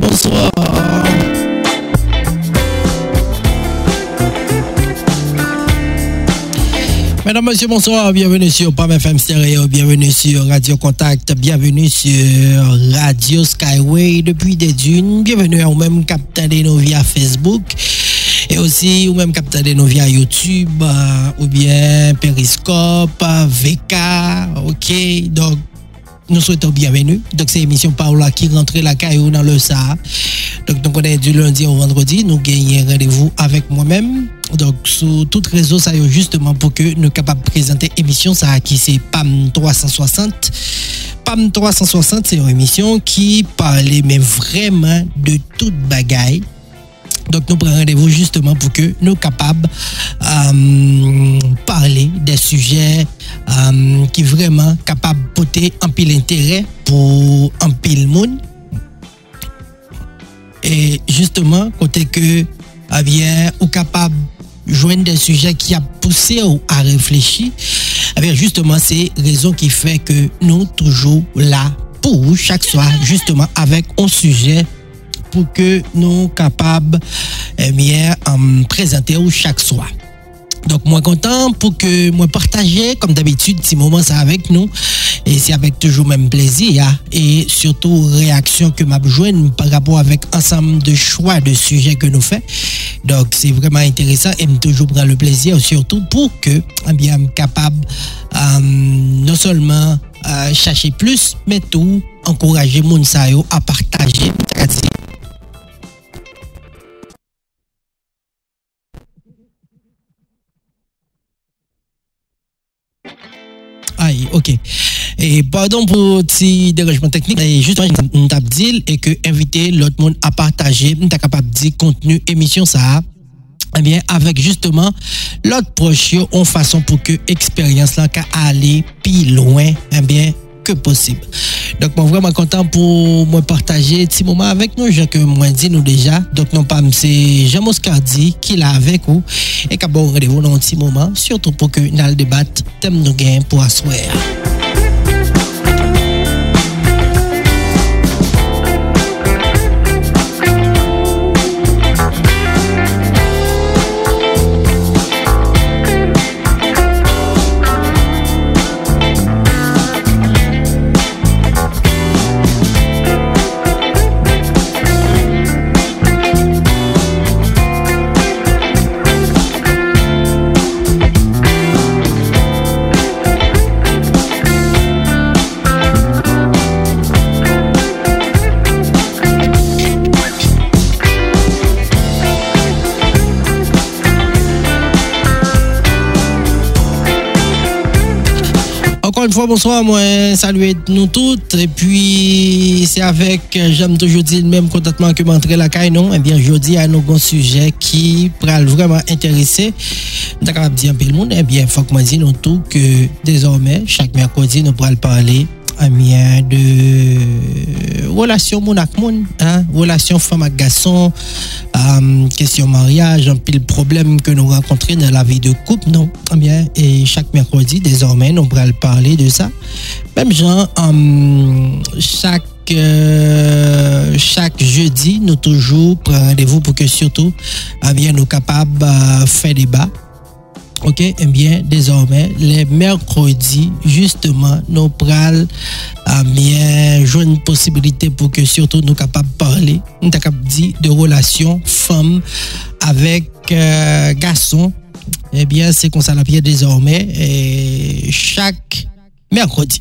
bonsoir. Mesdames, Messieurs, bonsoir. Bienvenue sur PAM FM Stereo. Bienvenue sur Radio Contact. Bienvenue sur Radio Skyway depuis des dunes. Bienvenue au même capteur de nos via Facebook. Et aussi, ou même capteur de nos via YouTube, euh, ou bien Periscope, VK. OK? Donc, nous souhaitons bienvenue. Donc, c'est l'émission Paola qui rentre la caillou dans le Sahara. Donc, nous connaissons du lundi au vendredi. Nous gagnons rendez-vous avec moi-même. Donc, sur tout réseau, ça y est justement pour que nous capables de présenter émission ça qui c'est PAM 360. PAM 360, c'est une émission qui parlait mais vraiment de toute bagaille. Donc, nous prenons rendez-vous justement pour que nous capables euh, parler des sujets euh, qui vraiment capables de porter un pile intérêt pour un pile monde. Et justement, côté que, eh bien, ou capable joindre des sujets qui a poussé ou à réfléchir, eh bien, justement, c'est raison qui fait que nous toujours là pour chaque soir, justement, avec un sujet pour que nous capables eh bien, euh, présenter chaque soir. Donc, moi content pour que moi partager, comme d'habitude, ces moments ça avec nous. Et c'est avec toujours même plaisir. hein. Et surtout, réaction que m'a par rapport avec ensemble de choix de sujets que nous faisons. Donc, c'est vraiment intéressant et toujours prendre le plaisir, surtout pour que, eh bien, capable, euh, non seulement euh, chercher plus, mais tout, encourager moun sa yo à partager. Ok. Et pardon pour petit dérangement technique. Et justement, nous t'a dit et que inviter l'autre monde à partager, nous t'a capable de dire contenu émission ça. Eh bien, avec justement l'autre proche, en façon pour que expérience là qu'à aller plus loin, eh bien, possible. Donc, moi, vraiment content pour moi partager petit moment avec nous, je que moi dit nous déjà. Donc, non pas, c'est Jean Moscardi qui l'a avec vous et qui a bon rendez-vous dans un petit moment, surtout pour que nous débattre, thème nous gain pour asseoir. Une fois, bonsoir, moi, saluer nous toutes. Et puis, c'est avec, j'aime toujours dire le même contentement que m'entrer la caille, non? Eh bien, aujourd'hui, à nos bons sujets qui pourraient vraiment intéresser. D'accord, dire un peu le monde. Eh bien, faut que moi nous tout que désormais, chaque mercredi, nous pourrons parler bien, de relation mon avec mon, hein, relation femme avec garçon, euh, question mariage, un pile problème que nous rencontrons dans la vie de couple, non? Eh bien, et chaque mercredi, désormais, nous pourrons parler de ça. Même genre, euh, chaque euh, chaque jeudi, nous toujours prenons rendez-vous pour que surtout, eh bien, nous capables de faire débat. Ok, eh bien, désormais, les mercredis, justement, nous prenons eh bien, jouer une possibilité pour que surtout nous capables de parler, nous capables de dire de relations femmes avec euh, garçons. Eh bien, c'est comme ça la désormais, chaque mercredi.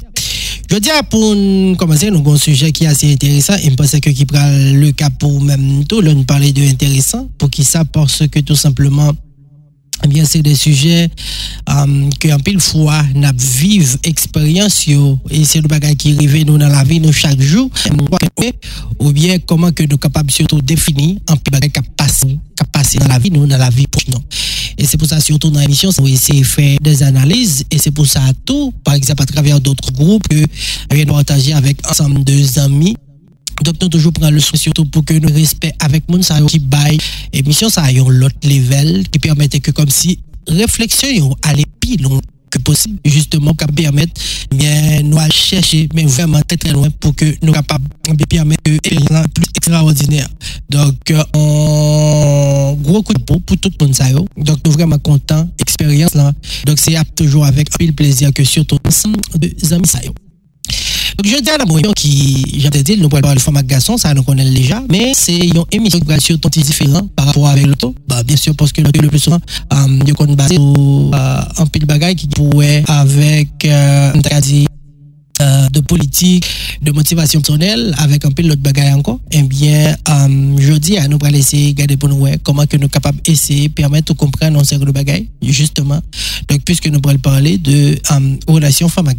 Je dis pour nous commencer, nous avons un sujet qui est assez intéressant et je pense que qui prend le cas pour même tout, nous parler de intéressant, pour qui ça, parce que tout simplement, eh bien, c'est des sujets euh, que en pile fois n'a vive expérience et c'est le bagage qui arrive nous dans la vie nous chaque jour. Ou bien comment que nous capables surtout définir un pile bagage qui dans la vie nous dans la vie non et c'est pour ça surtout dans l'émission on essaie de faire des analyses. Et c'est pour ça tout par exemple à travers d'autres groupes que nous partager avec ensemble de amis donc, nous toujours prendre le soin surtout pour que nous respect avec moun sa qui baille émission ça yon l'autre level qui permettait que comme si réflexion yo aller plus loin que possible, justement, qui permettre, bien, nous chercher, mais vraiment très très loin pour que nous capables de permettre une plus extraordinaire. Donc, euh, gros coup de peau pour tout le monde, Donc, nous vraiment contents, expérience là. Donc, c'est toujours avec un plaisir que surtout ensemble de amis, ça, je dis à la moyen qui, j'ai dit, nous pourrions parler de format garçon, ça nous connaît déjà, mais c'est une émission qui va sur par rapport avec l'auto. Bah, bien sûr, parce que le plus souvent, euh, il y a basé sur euh, un pile bagaille qui pourrait avec, euh, euh, de politique, de motivation personnelle, avec un peu l'autre bagaille encore, eh bien, euh, je dis à nous pour laisser garder pour nous comment que nous sommes capables d'essayer, permettre de comprendre un certain de bagaille, justement. Donc, puisque nous pourrons parler de euh, relations femmes et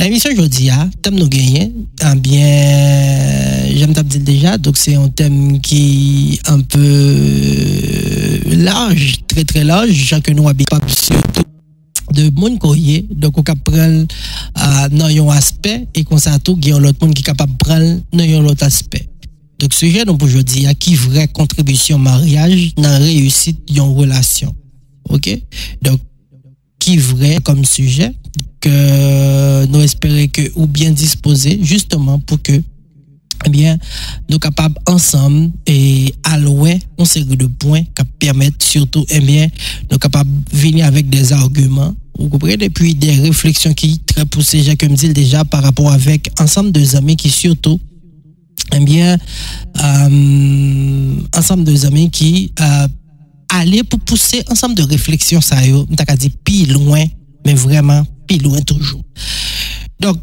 garçons. La mission aujourd'hui, hein, thème nous gagnons, eh bien, j'aime dire déjà, donc c'est un thème qui est un peu large, très très large, chacun nous habitons surtout de monde courrier donc on prendre dans un aspect et qu'on ça tout il l'autre monde qui capable prendre dans un autre aspect. Donc sujet donc aujourd'hui à qui vraie contribution mariage dans la réussite d'une relation. OK? Donc qui vrai comme sujet que nous espérons que ou bien disposer justement pour que eh bien, nous capables ensemble et allouer une série de points qui permettent surtout, eh bien, nous capables de venir avec des arguments, vous comprenez, et puis des réflexions qui très poussées, j'ai comme dit déjà, par rapport avec ensemble de amis qui surtout, eh bien, euh, ensemble de amis qui euh, allaient pour pousser ensemble de réflexions, ça y est, dit plus loin, mais vraiment plus loin toujours. Donc,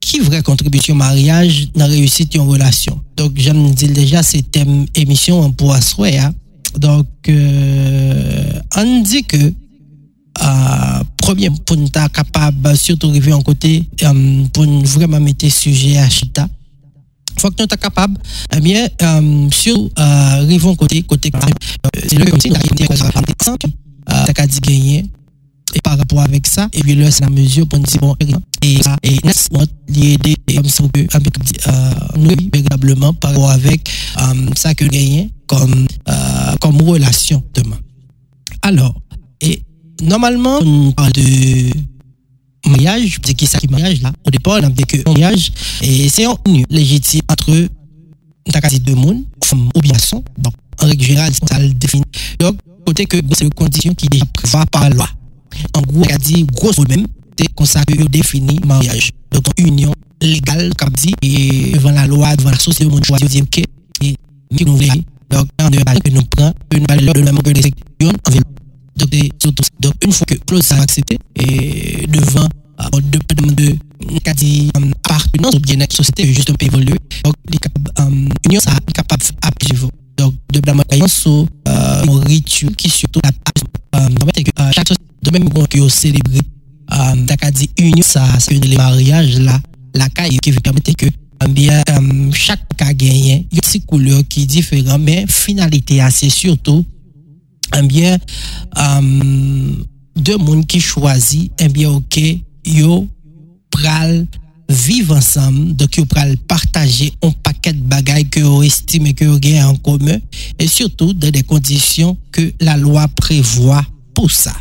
qui vraie contribution mariage dans réussite d'une relation. Donc, j'aime dire déjà, c'est émission pour assurer. Hein. Donc, euh, on dit que, euh, premier, pour nous être capable, surtout arriver côté, euh, pour vraiment mettre sujet à Chita, faut que nous soyons capable, eh bien, euh, sur, euh, côté, côté, euh, c'est le euh, et par rapport avec ça, et puis là, c'est la mesure pour nous dire, bon, et ça, et n'est-ce l'idée, comme ça, que, euh, nous, véritablement, par rapport avec euh, ça que gagner comme, euh, comme relation demain. Alors, et normalement, on parle de mariage, c'est qui ça qui mariage là? Au départ, on a dit que mariage, et c'est un union légitime entre deux mondes, femme ou bien son. Donc, en règle générale, ça le définit. Donc, côté que c'est une condition qui est déjà prévue par la loi. En gros, il a dit, grosso même, c'est comme ça que définit mariage. Donc, union légale, comme dit, et devant la loi, devant la société, on choisit de dire, OK, et nous voulons. Donc, on que nous prenons une valeur de même que en ville. Donc, une fois que clause ça accepté, et devant, euh, de de quasi euh, appartenance ou bien la société juste un peu évoluer. Donc, l'union, ça est capable à vivre. De la moyenne un rituel qui surtout euh, chaque société de même que vous célébrez, euh, dit union, ça, c'est le mariage là, la caille qui permettre que bien, euh, chaque cas gagne, il y a une couleur qui est mais finalité, c'est surtout, eh bien, euh, deux mondes qui choisissent, eh bien, ok, yo, pral, vivre ensemble, donc yo pral partager un paquet de bagailles que vous estimez que vous gagnez en commun, et surtout dans des conditions que la loi prévoit pour ça.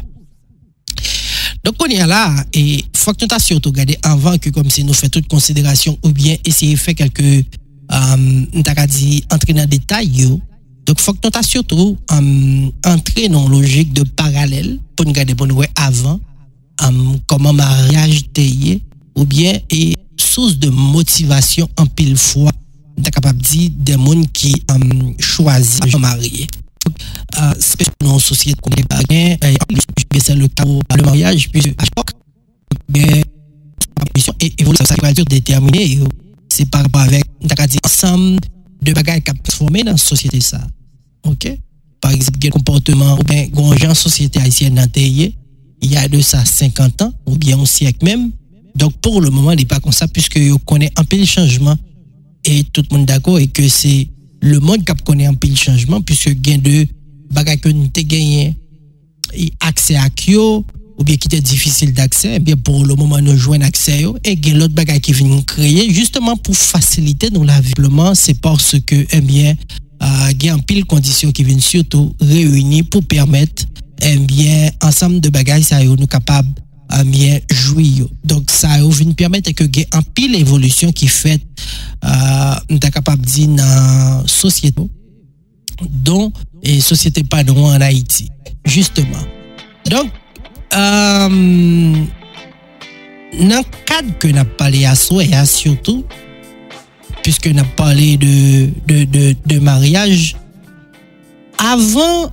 Donc, on est là, et faut que nous surtout regardé avant que, comme si nous faisons toute considération, ou bien essayer de faire quelques, euh, dit, entrer dans le détail, donc, faut que nous surtout euh, entrer dans logique de parallèle pour nous regarder pour nous avant euh, comment mariage est ou bien et source de motivation en pile fois, capable de dire des gens qui euh, choisissent de marier euh, spécialement en société qu'on est c'est le cas le mariage, puis à chaque et évolution, ça va être déterminé, c'est par rapport avec, ensemble de bagages qui transformé dans la société, ça. OK? Par exemple, quel comportement, ou bien, grand société haïtienne il y a de ça 50 ans, ou bien un siècle même. Donc, pour le moment, il n'est pas comme ça, puisque on connaît un peu les changements, et tout le monde d'accord, et que c'est le monde qui connaît un peu le changement, puisque gain de bagages que nous gagné, accès à Kyo, ou bien qui était difficile d'accès, eh bien pour le moment nous jouons accès et a l'autre bagage qui vient créer justement pour faciliter nos la c'est parce que eh bien euh, il y a un pile conditions qui viennent surtout réunir pour permettre eh bien, ensemble de bagages, ça nous capable myen um, jwiyo. Donk sa yo vin permette ke gen an pil evolusyon ki fet uh, mta kapap di nan sosyeto don e sosyete pa nou an Haiti. Justeman. Donk um, euh, nan kad ke nap pale aso e asyotou pyske nap pale de, de, de, de mariage avan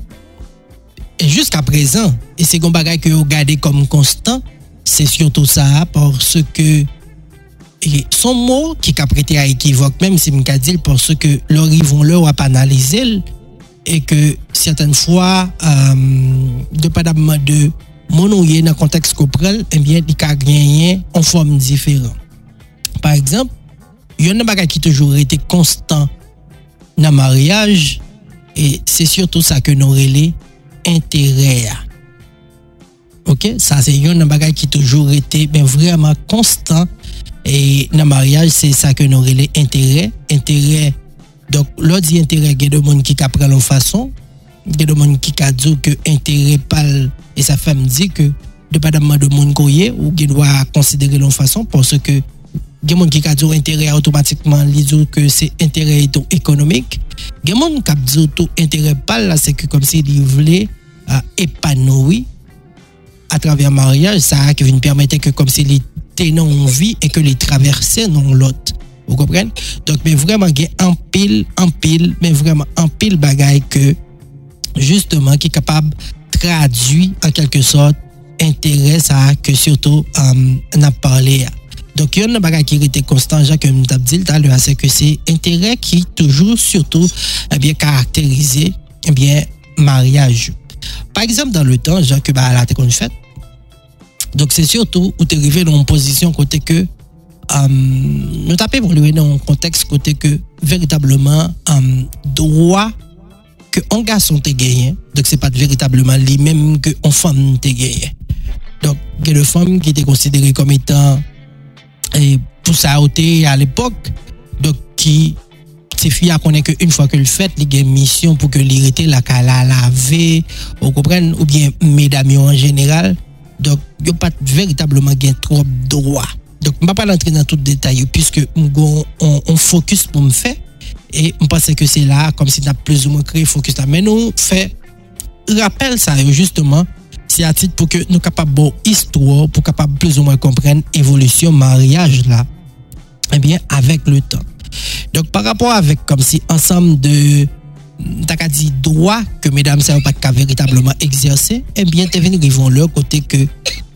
jusqu'à présent, et c'est un bagage que vous gardez comme constant, c'est surtout ça, parce que e, son mot qui a prêté à équivoque, même si je dit, parce que leur vont leur à analyser, et que certaines fois, euh, dépendamment de mon ou dans le contexte qu'on prend, eh bien, il y a rien en forme différente. Par exemple, il y a un bagage qui toujours été constant dans le mariage, et c'est surtout ça que nous relais intérêt. OK? Ça, c'est un bagage qui toujours été ben, vraiment constant. Et dans le mariage, c'est ça que nous relais intérêt. Intérêt. Donc, l'autre intérêt, il y a des gens qui apprennent leur façon. Il y a des gens qui dit que intérêt parle. Et sa femme dit que, dépendamment de mon courrier, ou qui doit considérer leur façon, parce que il y a des gens qui dit intérêt automatiquement, ils que c'est intérêt économique. Il y a des gens qui disent intérêt pas c'est que comme s'ils voulaient épanouir à travers le mariage, ça qui vient permettre que comme s'ils étaient dans une vie et que les traversaient dans l'autre. Vous comprenez? Donc, mais vraiment, il y a un pile, un pile, mais vraiment un pile bagaille que, justement, qui est capable de traduire en quelque sorte intérêt ça que surtout on a parlé. Donc, il y a un bagage qui était constant, Jacques, l'heure, c'est que c'est intérêt qui toujours, surtout, eh bien, caractérisé, eh bien, mariage. Par exemple, dans le temps, Jacques, bah, la qu'on fait. Donc, c'est surtout où tu es arrivé dans une position côté que, euh, nous tapons dans un contexte côté que, véritablement, euh, droit que un garçon te gagné, donc c'est pas véritablement lui-même que un femme te gagné. Donc, il y a des femmes qui étaient considérées comme étant e, pou sa ote al epok, dok ki se fia konen ke un fwa ke l fèt, li gen misyon pou ke li rete la ka la lave, ou kompren, ou bien medam yo an general, dok yo pat veritableman gen trop droa. Dok mba pa lantre nan tout detay yo, piske mgo on fokus pou m fè, e mpase ke se la, kom si nan plus ou mwen kre fokus nan, men nou fè, rappel sa yo justeman, à titre pour que nous capables de histoire, pour capable plus ou moins comprendre l'évolution mariage là, eh bien, avec le temps. Donc, par rapport avec, comme si ensemble de, t'as dit, droits que mesdames, ça pas qu'à véritablement exercer, eh bien, tu venu vont leur côté que,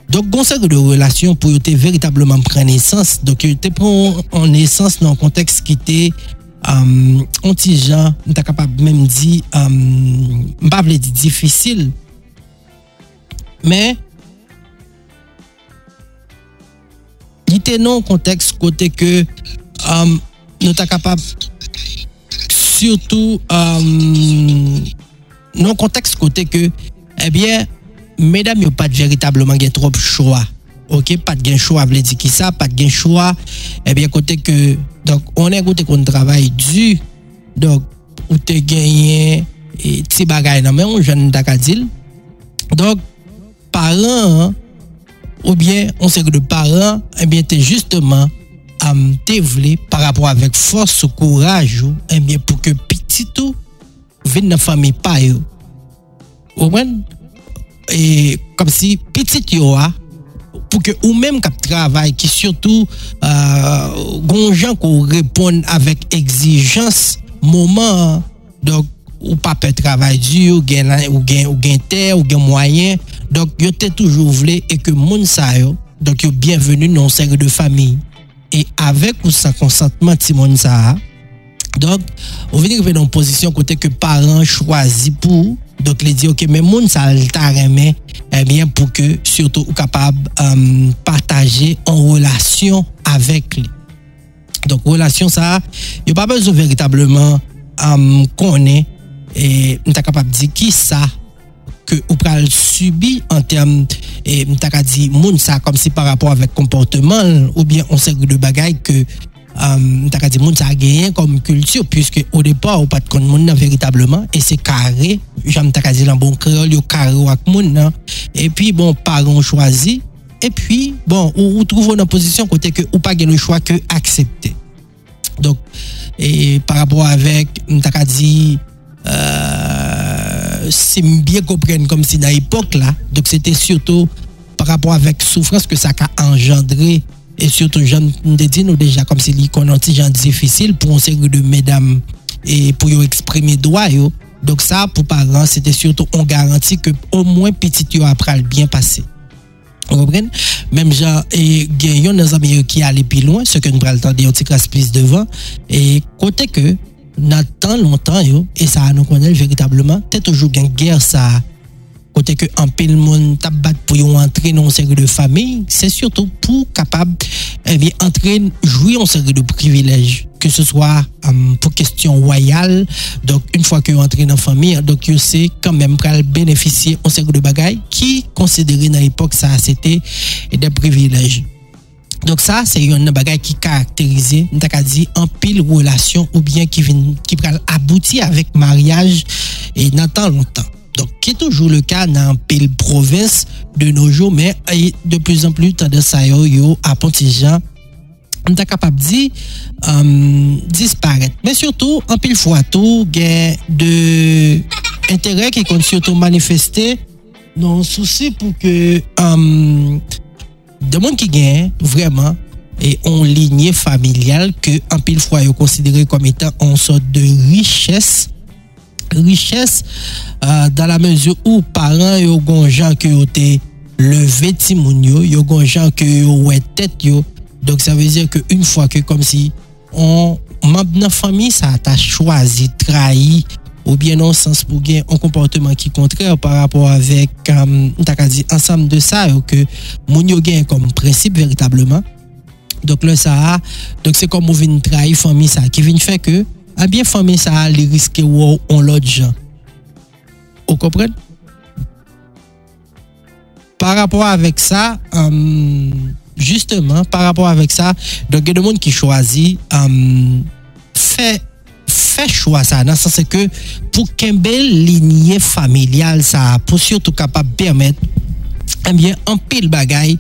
donc, conseil de relation pour te véritablement prendre naissance. Donc, tu prends en naissance dans un contexte qui était, um, anti-gens, tu capable même dit, um, pas dire difficile, men, li te nan konteks kote ke um, nou ta kapab surtout um, nan konteks kote ke ebyen, eh medam yo pat veritableman gen trop chwa ok, pat gen chwa vle di ki sa pat gen chwa, ebyen eh kote ke donk, onen kote kon travay du, donk ou te genyen eh, ti bagay nan men, ou jen nou ta ka dil donk paran, ou bien, on seke de paran, eh bien, te justeman am te vle par rapport avek fos ou kouraj ou, eh bien, pou ke pititou vin nan fami pa yo. Ou mwen, e, kom si pitit yo a, pou ke ou menm kap travay ki surtout euh, gonjan kou repon avèk egzijans mouman. Dok, ou pa pe travay di, ou gen, ou gen, ou gen ter, ou gen mwayen, donc yo t'es toujours voulu et que moun sa yo donc yo bienvenue dans cercle de famille. Et avec ou sans consentement de moun donc on vient dans une position côté que parents choisi pour donc les dit OK mais moun sa t'a eh bien pour que surtout ou capable euh, partager en relation avec lui. Donc relation ça a pas besoin véritablement euh, connaître et nous capable de dire qui ça que ou pral subi en termes et m'ta dit moun ça comme si par rapport avec comportement ou bien on sait de bagaille que euh, t'as dit monde ça gagné comme culture puisque au départ ou pas de monde véritablement et c'est carré j'aime t'as dit dans bon créole yo carré avec monde et puis bon parents choisi et puis bon ou, trouve une position côté que ou pas le choix que accepter. Donc et par rapport avec t'as dit euh, c'est bien comprendre comme si dans l'époque là donc c'était surtout par rapport avec souffrance que ça a engendré. Et surtout j'en dit nous déjà comme si les un gens difficile pour un série de mesdames et pour exprimer droit donc ça pour parents c'était surtout on garantit que au moins petit yo après bien passé. Vous comprenez? Même genre et gagnons nos amis qui allaient plus loin ce que nous prenons le temps de plus devant. Et côté que tant longtemps yo et ça nous connaît véritablement. Peut toujours une guerre ça. Côté que un pile monde tabat pour entrer dans une série de famille, c'est surtout pour capable eh bien entrer jouer en série de privilèges. Que ce soit um, pour question royale donc une fois que entrez dans la famille donc vous c'est quand même pour bénéficier en série de bagailles qui considéré dans l'époque ça c'était des privilèges donc ça, c'est une bagaille qui caractérise, on dit, en pile relation ou bien qui, qui aboutir avec mariage et dans longtemps. Donc, qui est toujours le cas dans pile province de nos jours, mais de plus en plus, tendance à yo à Pontijan, on est capable de euh, disparaître. Mais surtout, en pile fois tout, a de intérêt qui compte surtout manifester non souci pour que euh, de moun ki gen vreman e on linye familial ke an pil fwa yo konsidere kom etan an sot de richesse richesse euh, dan la mezyo ou paran yo gonjan ke yo te leve timoun yo, yo gonjan ke yo we tet yo, donk sa vezir ke un fwa ke kom si on mab nan fami sa ta chwazi trahi ou bien non sens pour gagner un comportement qui contraire par rapport avec um, ensemble de ça que gagne comme principe véritablement donc là ça donc c'est comme on vient famille ça qui vient faire que a bien famille ça les risques ou on l'autre gens. Vous comprenez? Par rapport avec ça, euh, justement, par rapport avec ça, donc il y a des gens qui choisissent euh, fait fait choix ça. Dans le sens que pour qu'une belle lignée familiale ça pour surtout capable permettre eh bien, un pile bagaille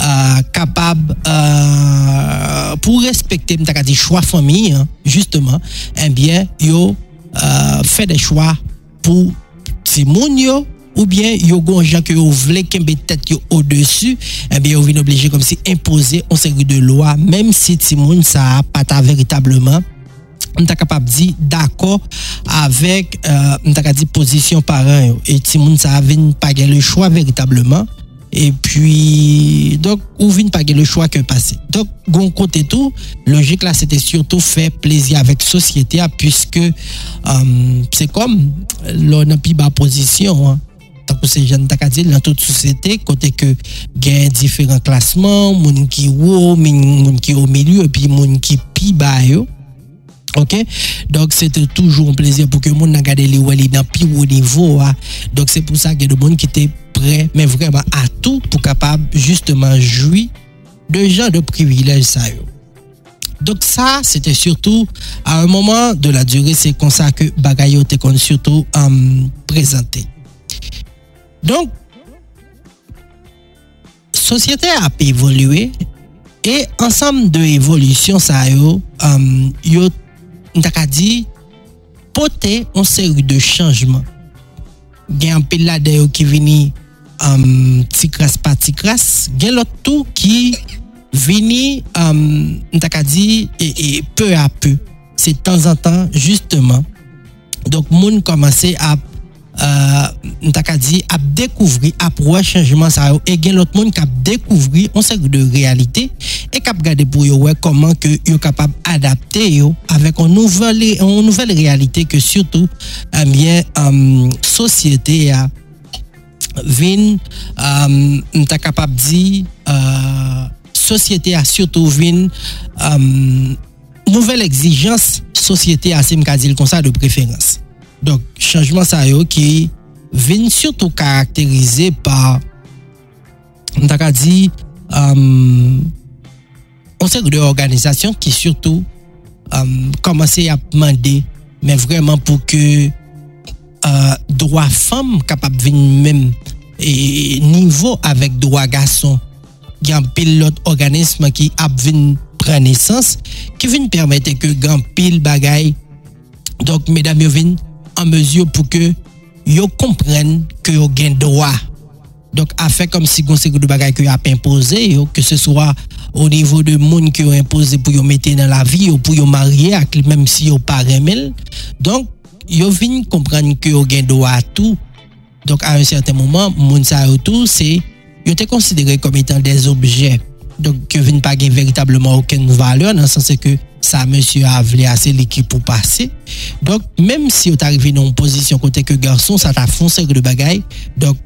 euh, capable euh, pour respecter dit choix famille hein, justement eh bien yo euh, fait des choix pour Timoun yo ou bien yo gon gens que yo vle kembe tête au-dessus eh bien yo vient obligé comme si imposer une série de lois même si Timoun ça mta kapap di dako avek euh, mta ka di pozisyon paran yo. E ti moun sa avin page le chwa veritableman. E pi, dok, ou vin page le chwa ke pase. Dok, goun kote tou, logik la, se te surtout fe plezi avek sosyete a, pwiske, um, euh, se kom, lò nan pi ba pozisyon, tak ou se jan tak a di, nan tout sosyete, kote ke gen diferent klasman, moun ki wou, moun ki ou milieu, pi moun ki pi ba yo. OK? Donc c'était toujours un plaisir pour que moun regarde les wali dans plus haut niveau hein. donc c'est pour ça que y a des gens qui étaient mais vraiment à tout pour capable justement jouir de gens de privilèges. Donc ça, c'était surtout à un moment de la durée, c'est comme ça que Bagayo était surtout euh, présenté. Donc, société a évolué et ensemble de évolution ça yo, euh, yo dit porter une série de changements. A un peu qui vient um, tikras pa tikras, gen lot tou ki vini um, ntaka di e, e peu a peu. Se tan zan tan, justement, donk moun komanse ap Euh, mta euh, di ap dekouvri ap wè chanjman sa yo. E gen lot moun kap dekouvri on se de realite e kap gade pou yo wè koman ke yo kapap adapte yo avèk an nouvel nouvel realite ke surtout eh amyen um, sosyete ya vin. Um, mta kapap di uh, sosyete ya surtout vin um, nouvel exijans sosyete ya sim mka dil konsa de preferans. Dok, chanjman sa yo ki vin surtout karakterize pa mta ka di um, konsek de organizasyon ki surtout um, komanse ap mande men vreman pou ke uh, drwa fam kapap vin men e, nivou avek drwa gason. Gen pil lot organisme ki ap vin prenesans ki vin permette ke gen pil bagay. Dok medam yo vin en mesure pour que vous comprennent que vous avez droit. Donc, à faire comme si avez de bagaille que avez imposé, que ce soit au niveau de monde qui ont imposé pour vous mettre dans la vie ou pour vous marier, même si vous pas Donc, vous venez comprendre que vous avez droit à tout. Donc, à un certain moment, moun sa tout, c'est, yo te considéré comme étant des objets. Donc, que viennent pas véritablement aucune valeur, dans le sens que ça, monsieur a voulu assez l'équipe pour passer. Donc, même si vous arrivé dans une position côté que garçon, ça t'a foncé de bagaille. Donc,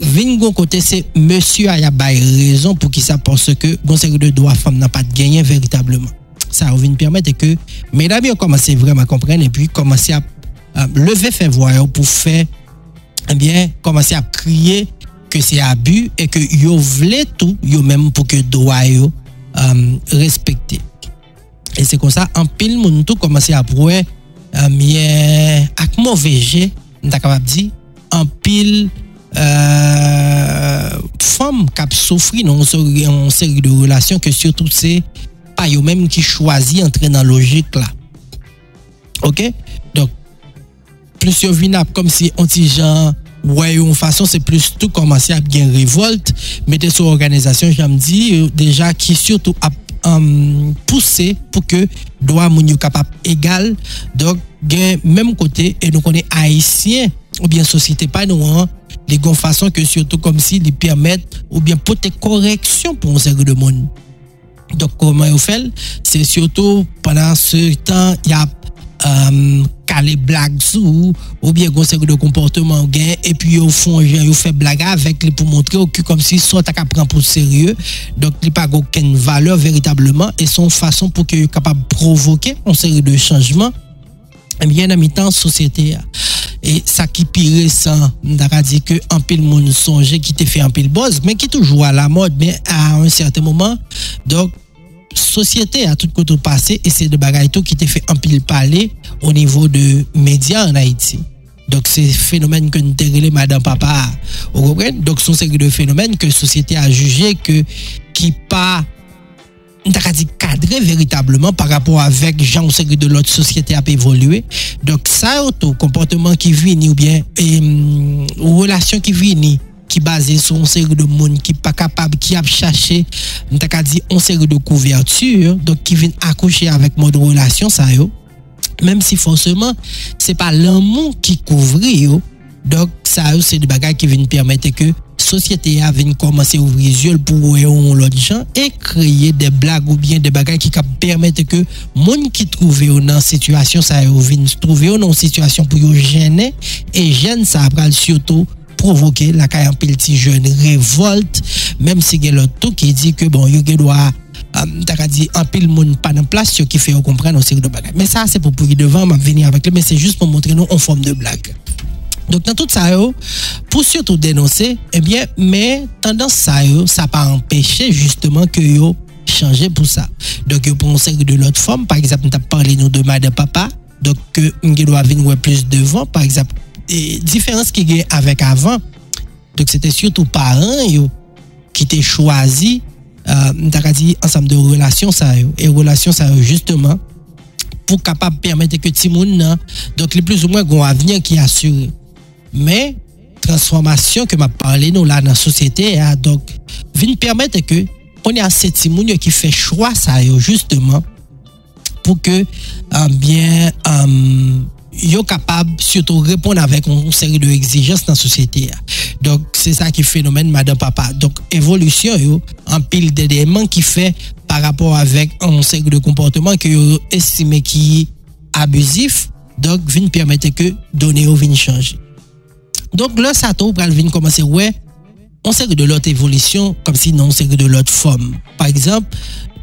Vingo côté c'est monsieur a raison pour qui ça pense que conseil de droit femme n'a pas de gagner véritablement. Ça va permettre que mesdames ont commencé vraiment à comprendre et puis commencer à, lever faire voir pour faire eh bien, commencer à crier ke se abu e ke yo vle tou yo menm pou ke doa yo um, respekte. E se kon sa, an pil moun tou komanse apwe um, ye ak moveje, nta kapap di, an pil uh, fom kap soufri nan an seri de relasyon ke surtout se pa yo menm ki chwazi entre nan logik la. Ok? Donk, plus yo vin ap kom si onti jan ouais une façon c'est plus tout commencer à bien révolte mettez sur organisation j'aime dit déjà qui surtout a um, poussé pour que droit moun capable égal. Donc même côté et nous connaît haïtien ou bien société pas nous hein, les gon façon que surtout comme si ils permettent ou bien pour des corrections pour un cercle de monde. Donc comment ils fait? C'est surtout pendant ce temps il a euh, les blagues sous ou bien conseil de comportement gain et puis au fond ils fait blague avec les pour montrer que comme si soit qu'à prendre pour sérieux donc il pas aucune valeur véritablement et son façon pour qu'il capable de provoquer une série de changements bien en mi-temps société et ça qui pire ça on dit que un pile monde songe qui te fait un pile boss mais qui toujours à la mode mais à un certain moment. Donc société à tout côté passé et c'est de bagaille tout qui te fait un pile parler au niveau de médias en Haïti. Donc, c'est phénomène que nous avons madame papa. Donc, ce sont de phénomènes que la société a jugé que, qui pas, cadré véritablement par rapport avec gens l'autre société a évolué. Donc, ça, auto comportement qui vient ou bien, et, hum, relation qui vient qui basé sur une série de monde qui pas capable qui a cherché on dit une série de couverture donc qui vient accoucher avec mode relation ça yo. Même si forcément c'est pas l'amour qui couvre donc ça c'est des bagages qui viennent permettre que société a vient commencer à ouvrir les yeux pour l'autre gens et créer des blagues ou bien des bagages qui permettent que monde qui trouve dans situation ça viennent trouver dans une situation pour gêner et gêne ça après surtout provoquer la caille en petit jeune révolte, même si il y a l'autre qui dit que bon, il doit euh, dit un pile monde pas en place qui fait comprendre aussi de bagages. Mais ça c'est pour pour devant m'a venir avec lui mais c'est juste pour montrer nous en forme de blague. Donc dans tout ça pour surtout dénoncer eh bien mais tendance ça ça pas empêcher justement que yo changer pour ça. Donc pour une série de l'autre forme par exemple tu as parlé nous de madame papa donc que doit venir plus devant par exemple E diferans ki gen avèk avan, dok se te surtout paran yo ki te chwazi euh, tak a di ansam de relasyon sa yo, e relasyon sa yo justeman pou kapap permette ke timoun nan, dok li plus ou mwen goun avenyan ki asyuri. Men, transformasyon ke ma parle nou la nan sosyete, dok vin permette ke on yase timoun yo ki fe chwa sa yo justeman pou ke euh, ambyen um, euh, yo kapab surtout répondre avec une série de exigences dans la société. Donc, c'est ça qui est phénomène madame papa. Donc, évolution, yo, en pile d'éléments qui fait par rapport avec une série de comportements que yo estimé qui est abusif. Donc, vin permettre que données au vin changer. Donc, là, ça trouve pral vin commencer, ouais, on série de l'autre évolution, comme si non, on série de l'autre forme. Par exemple,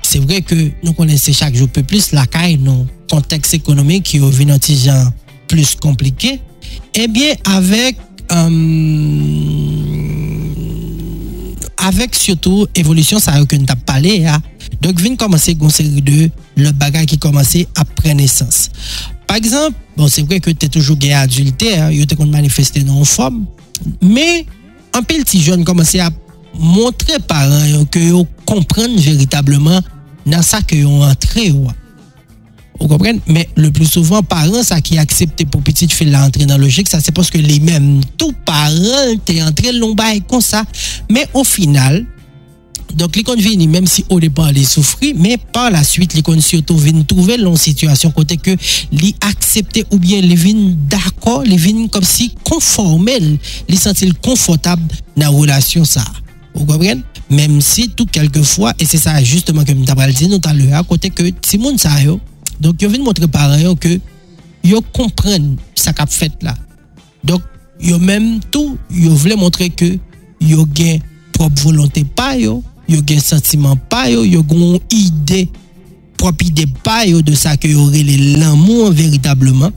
c'est vrai que nous connaissons chaque jour peu plus la caille, non, contexte économique qui est venu anti-genre plus komplike, ebyen eh avek um, avek syotou evolisyon sa yo ke nou tap pale ya, dok vin komanse goun seri de le bagay ki komanse apre nesans. Par exemple, bon se vre ke te toujou gen adulte, yo te kon manifeste nan fom, me anpil ti joun komanse a montre paran yo ke yo kompren veritableman nan sa ke yo antre yo a. Ou kompren? Men, le plus souvan, paran sa ki aksepte pou piti te fil la antre nan logik, sa se poske li men tou paran te antre lon bay kon sa. Men, ou final, donk li kon vini, menm si ou depan li soufri, men par la suite, li kon si ou tou vini trouve lon situasyon kote ke li aksepte ou bien li vini dako, li vini kom si konformel, li sentil konfortab nan relasyon sa. Ou kompren? Menm si tou kelke fwa, e se sa justeman ke mta pral di nou tan le a kote ke ti moun sa yo, Donk yo vin montre paran yo ke yo kompren sa kap fet la. Donk yo menm tou yo vle montre ke yo gen prop volante pa yo, yo gen sentiman pa yo, yo gen ide, prop ide pa yo de sa ke yo rele l'amou veritableman.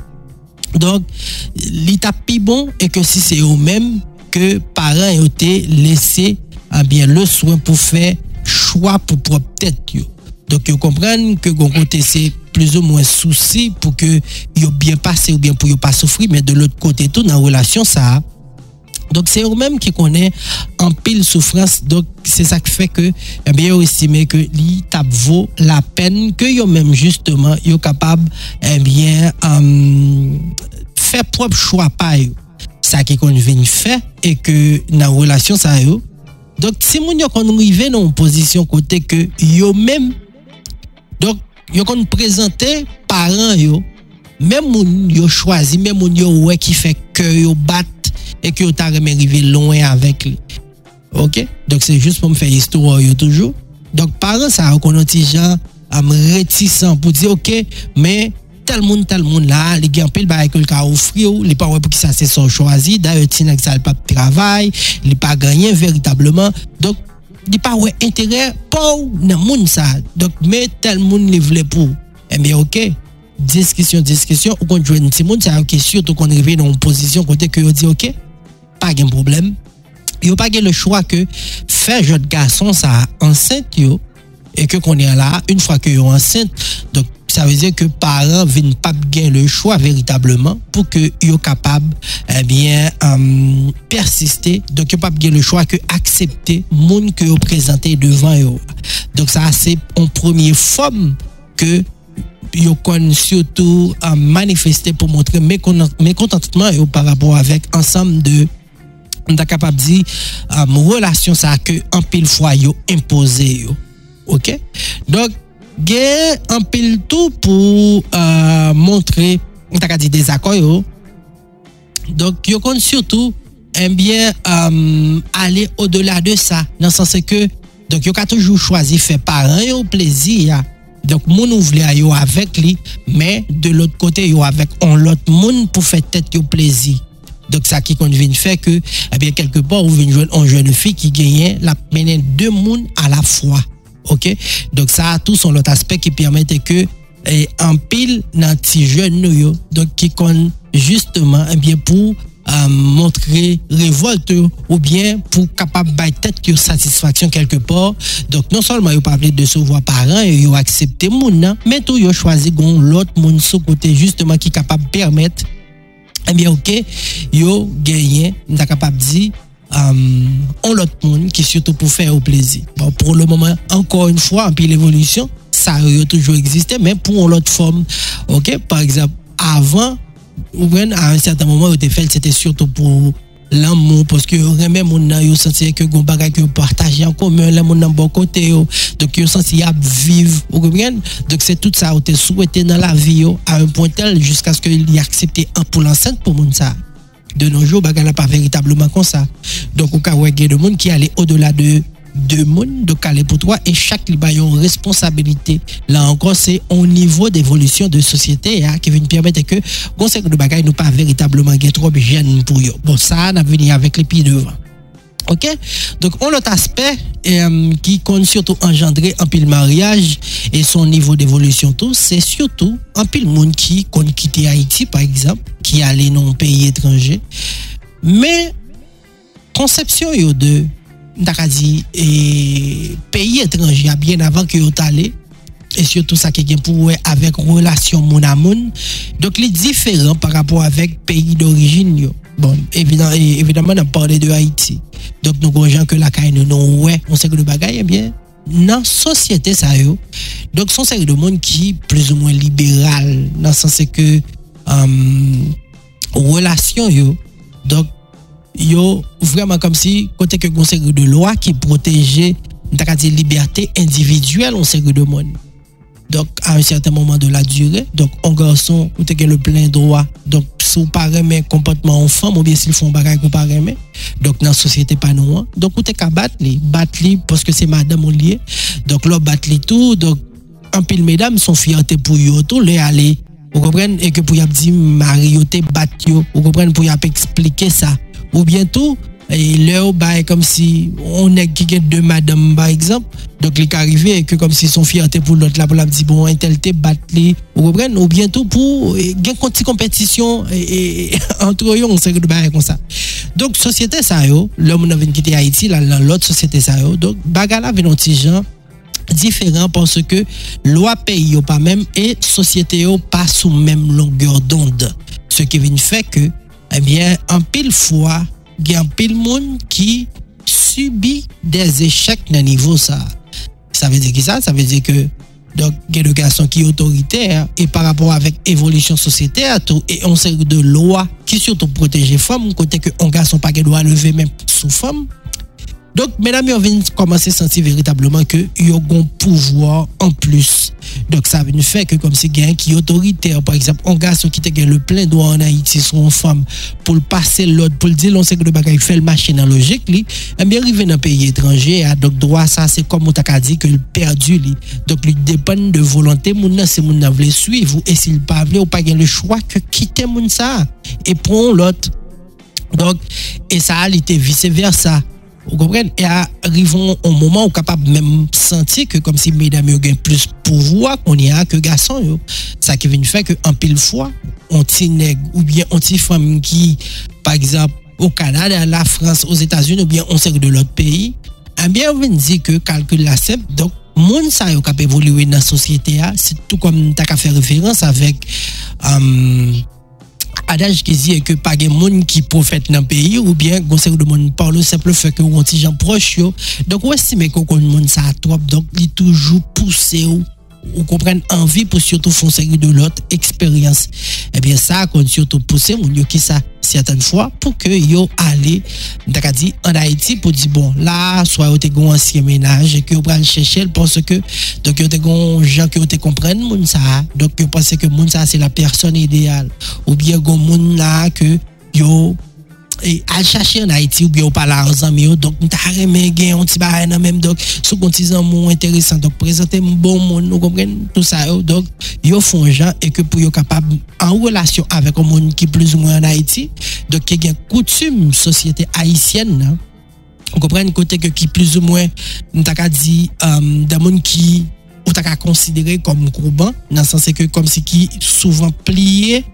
Donk li tap pi bon e ke si se yo menm ke paran yo te lese abyen ah le soin pou fe chwa pou prop tet yo. Donk yo kompren ke gon kote se plus ou moins souci pour que yo bien passé ou bien pour yo pas souffrir mais de l'autre côté tout dans la relation ça donc c'est eux-mêmes qui connaissent en pile souffrance. Donc c'est ça qui fait que eh bien estimer que l'étape vaut la peine que yo même justement yo capable eh bien um, faire propre choix pas ça qui qu'on vient faire et que dans la relation ça yo donc si mon yo qu'on arrive dans une position côté que yo même yo kon prezante paran yo, men moun yo chwazi, men moun yo we ki fe ke yo bat, e ki yo ta remen rive louen avek li. Ok? Dok se jist pou m fe histor yo toujou. Dok paran sa yo konon ti jan am retisan pou di ok, men tel moun tel moun la, li gen pil ba ekol ka ofri ou, li pa wè pou ki sa se son chwazi, da yo ti nek sa l pa travay, li pa ganyen veritableman. Dok, il pas ouais intérêt pour le monde donc mais tel monde le voulait pour eh bien OK. Discussion discussion. Ou qu'on joue un petit monde OK surtout qu'on arrive dans une position côté que OK pas de problème a pas le choix que faire jeune garçon enceinte et que est là une fois que yo enceinte ça veut dire que parents viennent pas gagner le choix véritablement pour que soient capable eh bien um, persister. Donc yo pas le choix que accepter monde que yo présenté devant eux donc ça c'est une première forme que yo kon surtout um, manifester pour montrer mécontentement par rapport avec ensemble de on capable de dire um, relation ça que en pile yo imposé OK? Donc gen un pile tout pour montrer on t'a dit des accords donc yo compte surtout eh bien aller au-delà de ça dans le sens que donc yo a toujours choisi faire parents au plaisir donc moun ouvle yo avec lui mais de l'autre côté yo avec on l'autre monde pour faire tête au plaisir donc ça qui convient fait que eh bien quelque part on vient jouer une jeune fille qui gagne la mener deux mondes à la fois Ok? Donk sa tou son lot aspek ki permette ke e, eh, an pil nan ti jen nou yo. Donk ki kon justeman ebyen eh pou um, euh, montre revolte yo ou bien pou kapap bay tet yo satisfaksyon kelke por. Donk non solman yo pavle de souvo aparan yo aksepte moun nan, men tou yo chwazi gon lot moun sou kote justeman ki kapap permette ebyen eh ok yo genyen, mta kapap di euh, on l'autre monde qui surtout pour faire au plaisir. Bon, pour le moment, encore une fois, puis l'évolution, ça a toujours existé, mais pour l'autre forme. OK? Par exemple, avant, à un certain moment, c'était surtout pour l'amour parce que même mon nan yo senti que bagay que partager en commun là mon nan bon côté donc yo senti vivre vous donc c'est tout ça été souhaité dans la vie à un point tel jusqu'à ce qu'il y accepté un pour l'enceinte pour mon ça de nos jours, bagarre pas véritablement comme ça. Donc, au cas où il y a des gens qui allaient au-delà de deux mondes, de caler pour toi, et chaque a une responsabilité. Là encore, c'est au niveau d'évolution de société hein, qui vient permettre que, conseil de bagaille nous pas véritablement trop jeunes pour eux. Bon, ça, on a venu avec les pieds devant. OK? Donc, on l'autre aspect euh, qui compte surtout engendrer un pile mariage et son niveau d'évolution tout, c'est surtout un pile monde qui compte quitter Haïti, par exemple, qui allait dans un pays étranger. Mais, conception yo de dit, et pays étrangers bien avant que vous allé et surtout ça qui est pour avec relation mon à moun. Donc, les différents par rapport avec pays d'origine. Bon, evidemment, nan parle de Haiti. Dok nou gonjan ke lakay nou nou wè, on se ke nou bagay, ebyen, nan sosyete sa yo. Dok son se ke de moun ki plus ou mwen liberal, nan san se ke um, relasyon yo. Dok yo vreman kom si kote ke kon se ke de lwa ki proteje, nan ta ka di liberté individuel, on se ke de moun. Donc, à un certain moment de la durée, donc, un garçon, ou te le plein droit. Donc, si vous parlez comportement en femme, ou bien s'ils font bagage ou pas donc, dans la société pas nous, hein. donc, vous te qu'à battre, battre parce que c'est madame ou lié. Donc, là, battre tout. Donc, un pile mesdames sont fierté pour eux tout, les aller. Vous comprenez? Et que pour y dire, Mario, te battre, vous comprenez? Pour y expliquer ça. Ou bientôt, et là, bah, comme si on est qui deux madame, par exemple. Donc, les arrivé que comme si son fierté pour l'autre là, pour la dit, bon, un tel te vous comprenez, ou bientôt pour gagner une compétition et, entre eux, on sait de comme ça. Donc, société ça, yo, l'homme a quitté Haïti, là, l'autre société ça, yo. Donc, bagala vient un petit gens différent parce que loi pays pas même et société pas sous même longueur d'onde. Ce qui vient fait que, eh bien, en pile fois, il y a pile monde qui subit des échecs dans niveau ça. Ça veut dire que ça, veut dire que donc il y a des garçons qui sont autoritaires et par rapport avec l'évolution sociétaire et on de lois qui surtout protègent les femmes côté que un garçon pas doit lever même sous donc, Donk, menam yo ven komanse santi veritableman ke yo gon pouvoi an plus. Donk, sa ven fè ke kom se gen ki otoriter, par exemple, an gaso ki te gen le plen do an Haiti son fam pou l'pase l'od, pou l'di lonsek de bagay fèl machè nan logik li, an bi rive nan peyi etranje, a donk doa sa se kom ou tak a di ke l'perdu li. Donk, li depan de volante moun nan se moun nan vle suiv ou e si l'pa vle ou pa gen le chwa ke kite moun sa e pron l'ot. Donk, e sa li te vice versa. Ou kompren? E a rivon an mouman ou kapab mèm senti ke kom si mèdame yo gen plus pouvoi kon y a ke gason yo. Sa ki ven fè ke an pil fwa, an ti neg ou bien an ti fam ki, par exemple, ou Kanada, la Frans, ou Etats-Unis ou bien an seri de lot peyi, an bien ven di ke kalkul la sep, donk moun sa yo kap evoluwe nan sosyete a, se tout kom ta ka fè referans avèk am... Um, adage qui dit que pas de monde qui prophète dans le pays ou bien conseil de monde par le simple fait que on gens proches donc on estime que le monde ça trop donc il toujours poussé ou comprennent envie pour surtout foncer de l'autre expérience. Eh bien, ça, qu'on surtout pousser, mon qui ça, certaines fois, pour que yo allez, dit, en Haïti, pour dire, bon, là, soit vous avez un ancien ménage, et que vous le chercher, parce que, donc, vous avez gens qui te comprennent, moun ça, donc, vous pensez que moun ça, c'est la personne idéale, ou bien, vous moun là, que, yo, et à chercher en Haïti ou bien pas l'argent mais donc nous avons gain on petit bail même donc sous un mot intéressant donc présenter un bon monde nous comprenez tout ça donc yo font gens et que pour yo capable en relation avec un monde qui plus ou moins en Haïti donc qui coutume société haïtienne hein. vous comprenez côté que qui plus ou moins nous t'a dit des monde qui ou t'a considéré comme groupant dans le sens que comme si qui souvent plié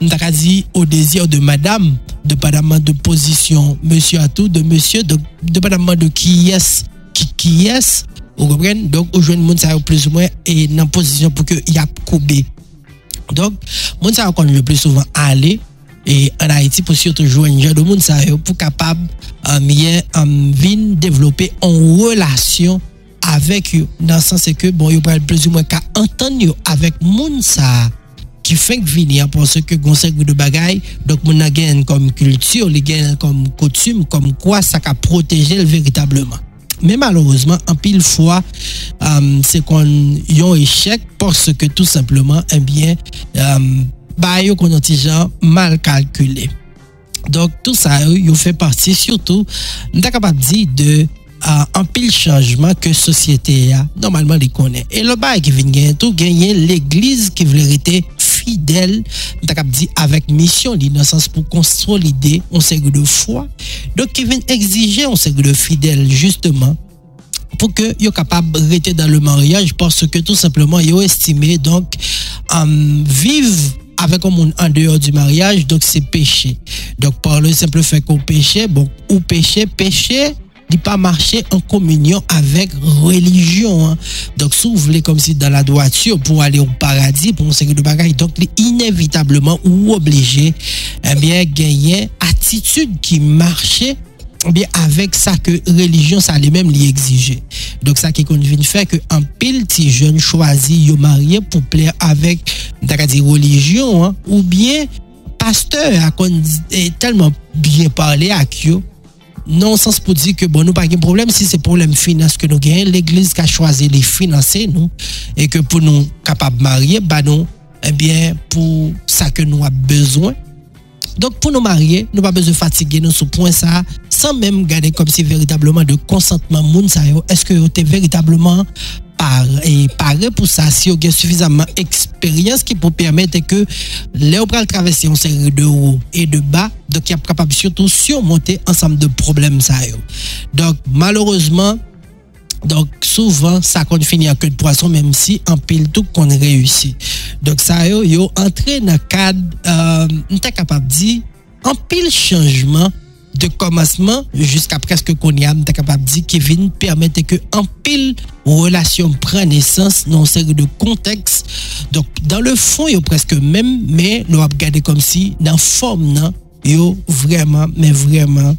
nous dit au désir de madame, de madame de position, monsieur à tout, de monsieur, de, de madame de qui est, qui, qui est, vous comprenez? Donc, aujourd'hui, monde ça plus ou moins est dans position pour que y a coupé. Donc, monde ça le plus souvent aller et en Haïti pour surtout joindre de monde ça pour capable euh, bien développer une relation avec eux dans le sens que bon, il peut plus ou moins qu'à entendre avec monde ça qui fait venir parce que conseil de bagaille donc mon gain comme culture les gain comme coutume comme quoi ça a protégé véritablement. Mais malheureusement en pile fois euh, c'est qu'on y a un échec parce que tout simplement eh bien euh, bah qu'on a mal calculé donc tout ça il fait partie surtout on capable de dire de un pile changement que société a normalement les connaît. Et le bail qui vient gagner tout gagner fidèle avec mission l'innocence pour consolider un cercle de foi. Donc qui vient exiger un cercle de fidèle justement pour que yo capable de rester dans le mariage parce que tout simplement yo estimé donc um, vivre avec un monde en dehors du mariage donc c'est péché. Donc par le simple fait qu'on péché bon ou péché péché il pas marché en communion avec religion. Hein. Donc, si vous voulez comme si dans la droiture pour aller au paradis, pour une série de bagailles, donc inévitablement ou obligé, eh bien, gagner attitude qui marchait eh avec ça que religion ça lui-même lui exigeait. Donc ça qui convient fait que un pile petit jeune choisi yo marié pour plaire avec religion hein, ou bien pasteur a tellement bien parlé à qui non sens pour dire que bon nous pas de problème si c'est problème finance que nous gagnons l'église qui a choisi les financer nous et que pour nous capables de marier bah eh bien pour ça que nous avons besoin. Donc pour nous marier nous pas besoin de fatiguer nous sur point ça sans même garder comme si véritablement de consentement est-ce que vous êtes véritablement paré pour ça si vous avez suffisamment d'expérience qui peut permettre que les traverser une série de haut et de bas donc il est capable surtout ensemble de problèmes donc malheureusement donc souvent ça finit à queue de poisson même si en pile tout qu'on réussit. Donc ça yo entré dans le cadre euh, est capable de dire en pile changement de commencement jusqu'à presque qu'on y a, capable de dire Kevin permettait que en pile relation prenne naissance dans une série de contextes. Donc, dans le fond, il y a presque même, mais avons regardé comme si, dans la forme, non, il vraiment, mais vraiment,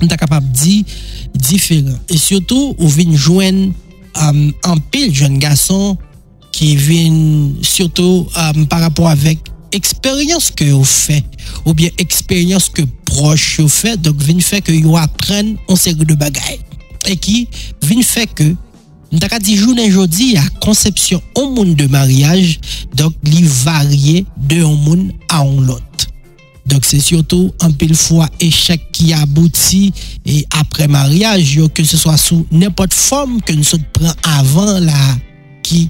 est capable de dire différent. Et surtout, on vient joindre um, en pile jeune garçon qui vient surtout um, par rapport avec eksperyans ke yo fe, ou bien eksperyans ke proche yo fe, dok vin fe ke yo apren an seri de bagay. E ki vin fe ke, mta ka di jounen jodi, a konsepsyon an moun de maryaj, dok li varye de an moun a an lot. Dok se syoto an pil fwa echec ki abouti e apre maryaj yo, ke se swa sou nepot fom ke nou sot pran avan la ki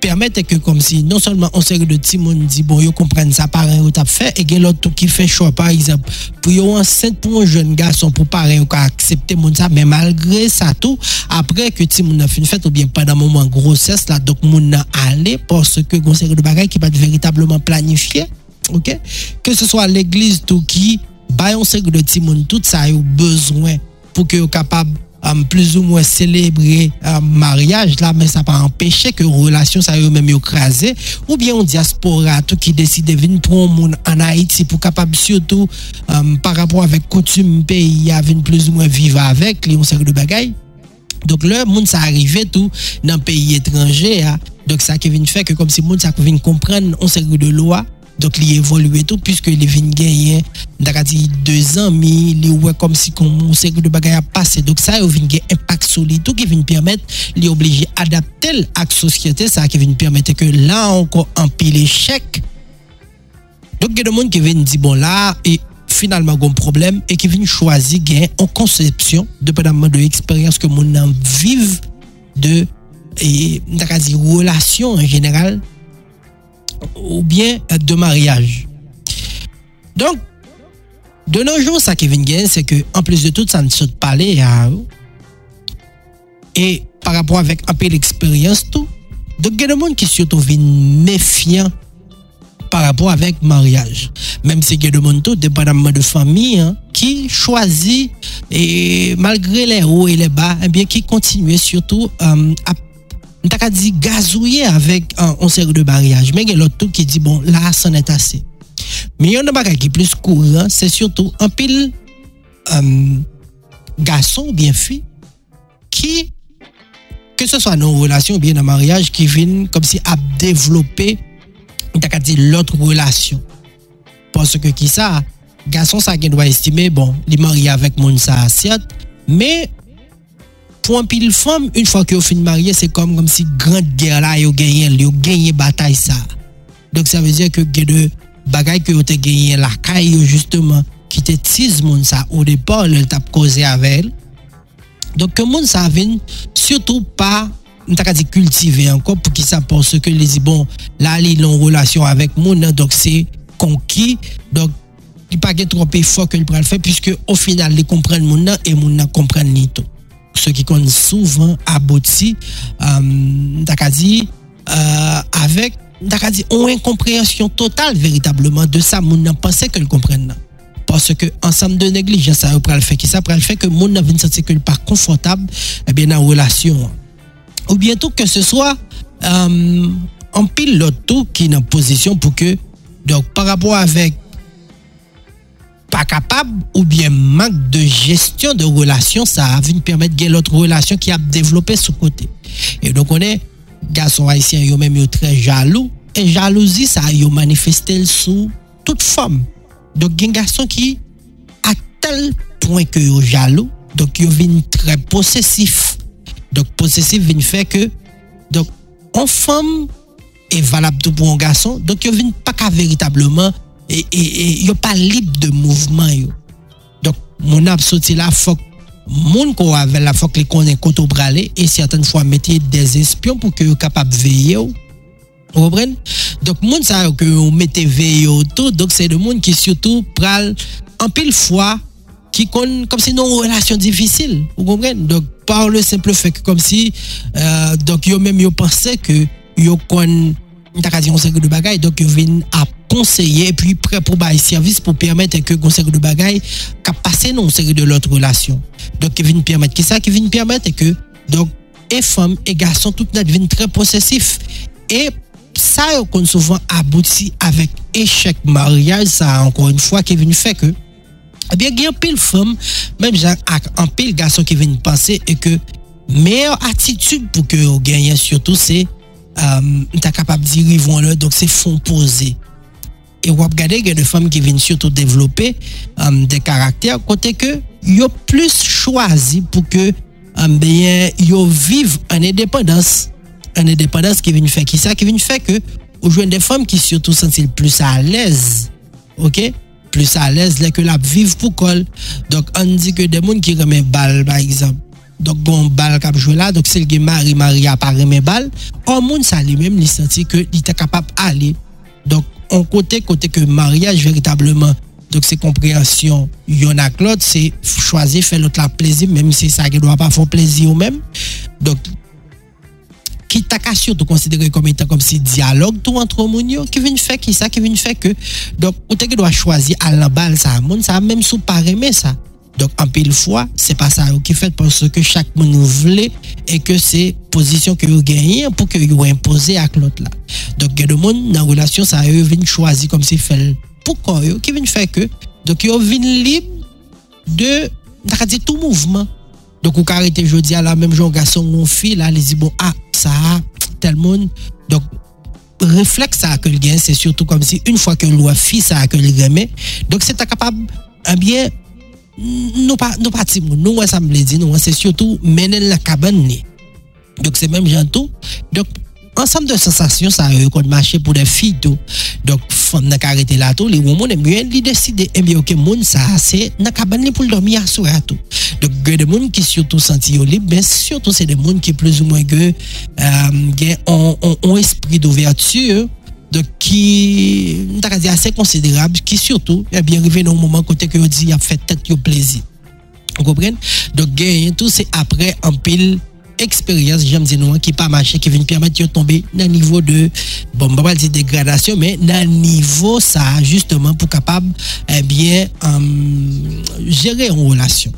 permettre que comme si non seulement on série de monde dit bon yo comprennent ça parents ou t'a fait et l'autre qui fait choix par exemple pour yo enceinte pour un jeune garçon pour parents ou accepter mon ça mais malgré ça tout après que petit monde a fait une fête ou bien pendant moment grossesse là donc mon a allé parce que une série de bagages qui pas véritablement planifié OK? Que ce soit l'église tout qui ba on série de monde tout ça a besoin pour que capable plus ou moins célébrer un mariage là mais ça pas empêcher que relation ça eux même écrasé ou bien un diaspora tout qui décide de venir pour monde en Haïti pour capable surtout par rapport avec coutume pays à venir plus ou moins vivre avec les on de bagailles. Donc le monde ça arrivé tout dans pays étranger hein. donc ça qui vient faire que comme si monde ça vient comprendre on de Donk li evolwe tou, pwiske li vin genyen, daka di 2 an, mi li wè kom si kon moun seri de bagay a pase. Donk sa yo vin gen impak sou li tou ki vin permèt li oblije adaptel ak sosyete, sa ki vin permèt ke la ankon anpi le chèk. Donk gen de moun ki vin di bon la, e finalman gon problem, e ki vin chwazi gen an konsepsyon, depenanman de eksperyans ke moun nan viv de, e daka di relasyon en general, ou bien de mariage. Donc, de nos jours, ça qui vient c'est que en plus de tout, ça ne saute pas les Et par rapport avec un peu l'expérience, tout. Donc, il y a des gens qui surtout méfiants par rapport avec mariage. Même si il y a des gens, tout, dépendamment de famille, hein, qui choisit, et malgré les hauts et les bas, eh bien, qui continuent surtout euh, à t'as dit gazouiller avec un, série de. Mais il y a l'autre qui dit, bon, là, ça n'est assez. Mais il y a un bagage qui est plus courant, c'est surtout un pile euh, garçon ou bien qui, que ce soit dans une relation ou bien un mariage, qui viennent comme si relation. Parce que qui ça, garçon ça qui doit estimer, bon, mon ça, mais une fois que vous finissez marié, c'est comme, comme si grande guerre là, vous gagné, vous gagné bataille ça. Donc ça veut dire que de bagaille que vous avez gagné la caille justement, qui te tise mon ça au départ, elle t'a causé avec elle. Donc que mon ça vient surtout pas pas dit cultiver encore pour qui ça pense que les bon là ils ont relation avec mon donc c'est conquis donc il pas trop fort que le faire puisque au final ils comprennent mon et tout ce qui compte souvent abouti euh, euh, avec une incompréhension totale véritablement de ça, mon pensait qu'elle comprenne. parce que ensemble de négligence ça le fait qui ça? Le fait que monde n'a sentir que pas confortable eh bien relation ou bientôt que ce soit euh, en pile l'auto qui est en position pour que donc par rapport avec pas capable ou bien manque de gestion de relation, ça a vu permettre de l'autre relation qui a développé ce côté. Et donc on est garçon haïtien yo même très jaloux et jalousie ça a manifesté sous toute forme. Donc il y a un garçon qui à tel point que yo jaloux, donc yo vient très possessif. Donc possessif vient faire que donc en femme est valable pour un garçon, donc yo vient pas qu'à véritablement et, et, et pas libre de mouvement yo. Donc mon absolument là faut moun ko avec la faut les connaît koto bralé et certaines fois mettre des espions pour que capable veiller vous comprenez? Donc moun ça que vous mettez veiller autour donc c'est le monde qui surtout pral en pile fois qui comme si non relation difficile. Vous comprenez? Donc par le simple fait que comme si euh, donc yo même yo pensait que yo kon t'as dit on sait de bagaille donc yo vinn à conseiller et puis prêt pour bailler service pour permettre que conseil de bagaille qu'à passer non série de l'autre relation. Donc qui vient permettre qui ça qui vient permettre que donc femmes et garçons tout net viennent très possessifs et ça qu'on souvent aboutit avec échec mariage ça encore une fois qui vient faire que eh bien il y a pile femme même un pile garçon qui viennent penser et que meilleure attitude pour que vous gagnez surtout c'est euh, capable de dire donc c'est fond posé E wap gade gen de fom ki vin surtout devlope um, de karakter kote ke yo plus chwazi pou ke um, beye, yo viv an edependans. An edependans ki vin fè ki sa, ki vin fè ke ou jwen de fom ki surtout sentil plus alèz. Ok? Plus alèz lè ke lap viv pou kol. Donk an di ke de moun ki remen bal par exemple. Donk bon bal kap jwe la, donk sel gen mari mari apare men bal. An moun sa li men li senti ke li te kapap ale. Donk on côté côté que mariage véritablement. Donc c'est compréhension. Y en a Claude c'est choisir faire l'autre plaisir même si ça ne doit pas faire plaisir ou même. Donc qui t'a surtout considéré comme étant comme si dialogue tout entre monde qui vient faire qui ça? Qui vient faire que? Donc on doit choisir à la balle ça ça même sous pas aimer ça donc, en pile fois, c'est pas ça qui fait parce que chaque monde voulait et que c'est position que vous gagnez pour que vous imposez à l'autre là. Donc, il y a des gens dans la relation, ça vient choisir comme s'il fait. Pourquoi Qui vient faire que? Donc, ils viennent libre de dire, tout mouvement. Donc, vous arrêtez jeudi à la même jour, garçon, mon fille, là, les dit, bon, ah, ça, tel monde. Donc, réflexe ça que le gain, c'est surtout comme si une fois que le fille, ça que le remet. Donc, c'est capable, eh bien, nous pas nous pas nous ça nous c'est surtout mener la cabane donc c'est même gentil. Donc ensemble de sensations ça eux qu'on marché pour des filles tout. Donc femme n'a arrêté là tout. Les bien et bien OK monde na cabane pour dormir à donc a des gens qui surtout senti libre surtout c'est des gens qui plus ou moins que euh, ont, ont esprit d'ouverture donc qui est assez considérable qui surtout est bien arrivé dans un moment côté que dit il a fait tête plaisir. Vous comprenez? Donc gain tout c'est après un pile expérience j'aime dire non qui pas marché qui vient permettre de tomber dans niveau de bon pas dire dégradation mais dans niveau ça justement pour capable eh bien um, gérer une relation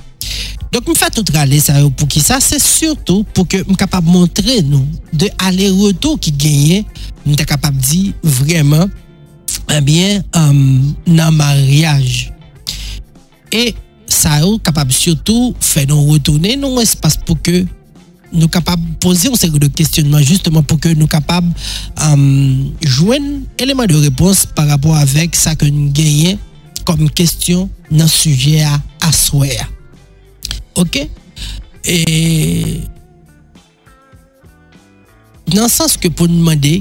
donc, je fais tout râler ça pour qui ça, c'est surtout pour que je capable de montrer nous de aller-retour qui gagne, je suis capable de dire vraiment, eh bien, um, dans mariage. Et ça est capable surtout faire nous retourner dans espace pour que nous capables de poser un certain de questionnements justement pour que nous capables um, joindre élément de réponse par rapport avec ça que nous gagnons comme question dans le sujet à, à Ok? E... Nan sens ke pou nou mande,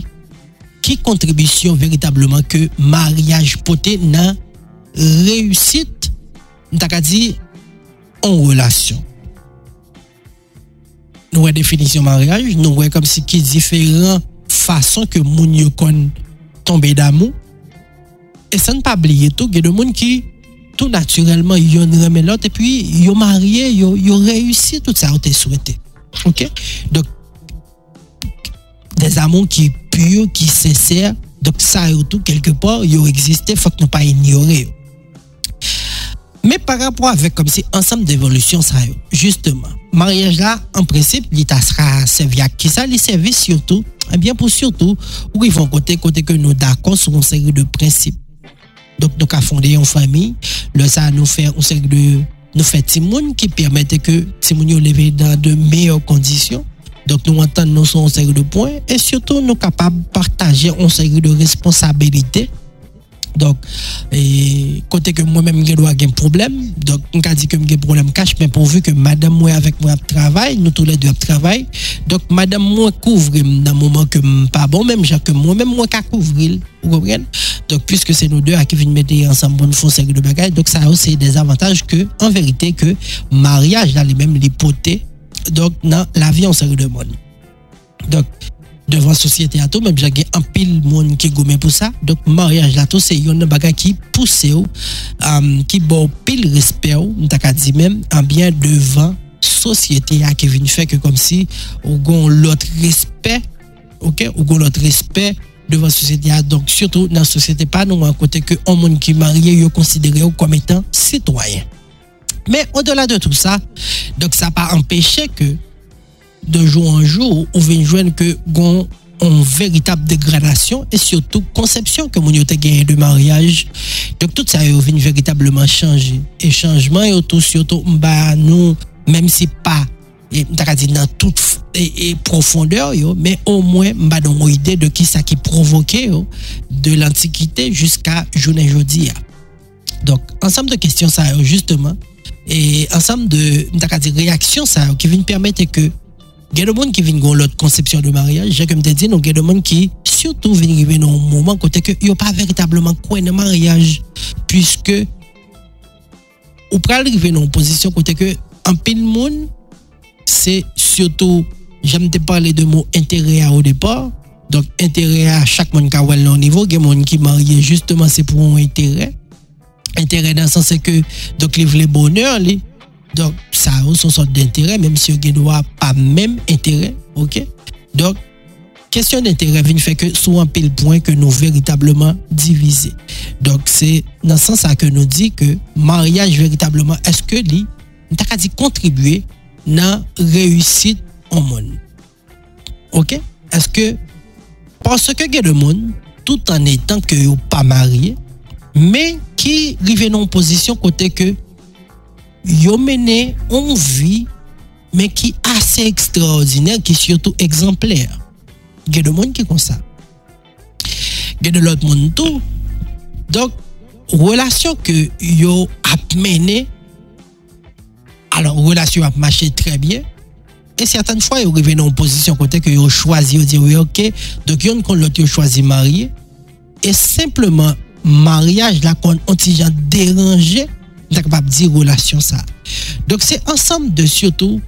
ki kontribisyon veritableman ke mariage pote nan reyusit, nou tak a di, an relasyon. Nou wè definisyon mariage, nou wè kom si ki diferent fason ke moun yo kon tombe damou. E san pa bliye tou, gen de moun ki tout naturellement, ont remis l'autre et puis ont marié, ils ont réussi tout ça, ils souhaité. OK? Donc, des amours qui purs, qui sincères, donc ça tout quelque part, ont existé, il faut que nous pas ignorer. Mais par rapport avec comme si ensemble d'évolution ça justement, mariage là en principe l'État sera servi à qui ça les services surtout eh bien pour surtout où ils vont côté côté que nous d'accord sur une série de principes. Donc nous avons fondé une famille, le ça nous fait une série de nous fait timoun qui permettent que timoun levé dans de meilleures conditions. Donc nous entendons sur une série de points et surtout nous capables de partager une série de responsabilités donc, et côté que moi-même, je dois avoir un problème. Donc, on a dit que j'ai un problème cash, mais pourvu que madame, moi, avec moi, travaille, nous tous les deux travaillons. Donc, madame, moi, couvre dans le moment que pas bon, même, que moi-même, moi, qu'à couvrir. Vous comprenez? Donc, puisque c'est nous deux qui viennent mettre ensemble pour nous faire de bagages, donc ça a aussi des avantages que, en vérité, que mariage, dans les mêmes l'hypothèse, donc, dans la vie, on série de monde. Donc, devan sosyete ato, mèm jage anpil moun ki gome pou sa. Dok, maryaj lato se yon nan baga ki pousse euh, ou, um, ki bo pil respè euh, ou, mta ka di mèm, anbyen devan sosyete a ke vin fèk kom si ou gon lot respè, ok, ou gon lot respè devan sosyete a. Donk, surtout nan sosyete pa nou an kote ke an moun ki marye yo konsidere ou kom etan sitwayen. Mè, o dola de tout sa, dok sa pa empèche ke de jour en jour, on vient joindre que gon une véritable dégradation et surtout conception que mon yote gagné de mariage. Donc tout ça vient véritablement changer. Et changement et tout surtout bah nous même si pas et dans toute et, profondeur yo, mais au moins m'a une idée de qui ça qui provoquait de l'antiquité jusqu'à journée aujourd'hui. Donc ensemble de questions ça justement et ensemble de réactions ça qui viennent permettre que gen de moun ki vin goun lot konsepsyon de maryaj, jè kem te di nou gen de moun ki surtout vin rive nou mouman kote ke yo pa veritableman kwen de maryaj pwiske ou pral rive nou posisyon kote ke an pil moun se surtout jèm te pale de mou interè a ou depor donk interè a chak moun ka wèl nan nivou gen moun ki marye justeman se pou moun interè interè nan san se ke donk li vle bonèr li Donk sa ou son sot d'intere, menm si yo gen do a pa menm intere, ok? Donk, kesyon d'intere vin fè ke sou an pil poin ke nou veritableman divize. Donk se nan san sa ke nou di ke maryaj veritableman eske li nou tak a di kontribuye nan reyusit an moun. Ok? Eske, paske gen de moun, tout an etan ke yo pa marye, men ki rive nan posisyon kote ke yo mené une vie, mais qui assez extraordinaire, qui surtout exemplaire. Il y a des gens qui comme ça. Il y a de l'autre monde tout. Donc, relation que yo a mené, alors, relation a marché très bien. Et certaines fois, arrivent dans une position que yo choisi, yo dit oui, ok. Donc, yon qu'on l'autre choisi marié. Et simplement, mariage là, qu'on ont dérangé, capable de dire relation ça. Donc c'est ensemble de surtout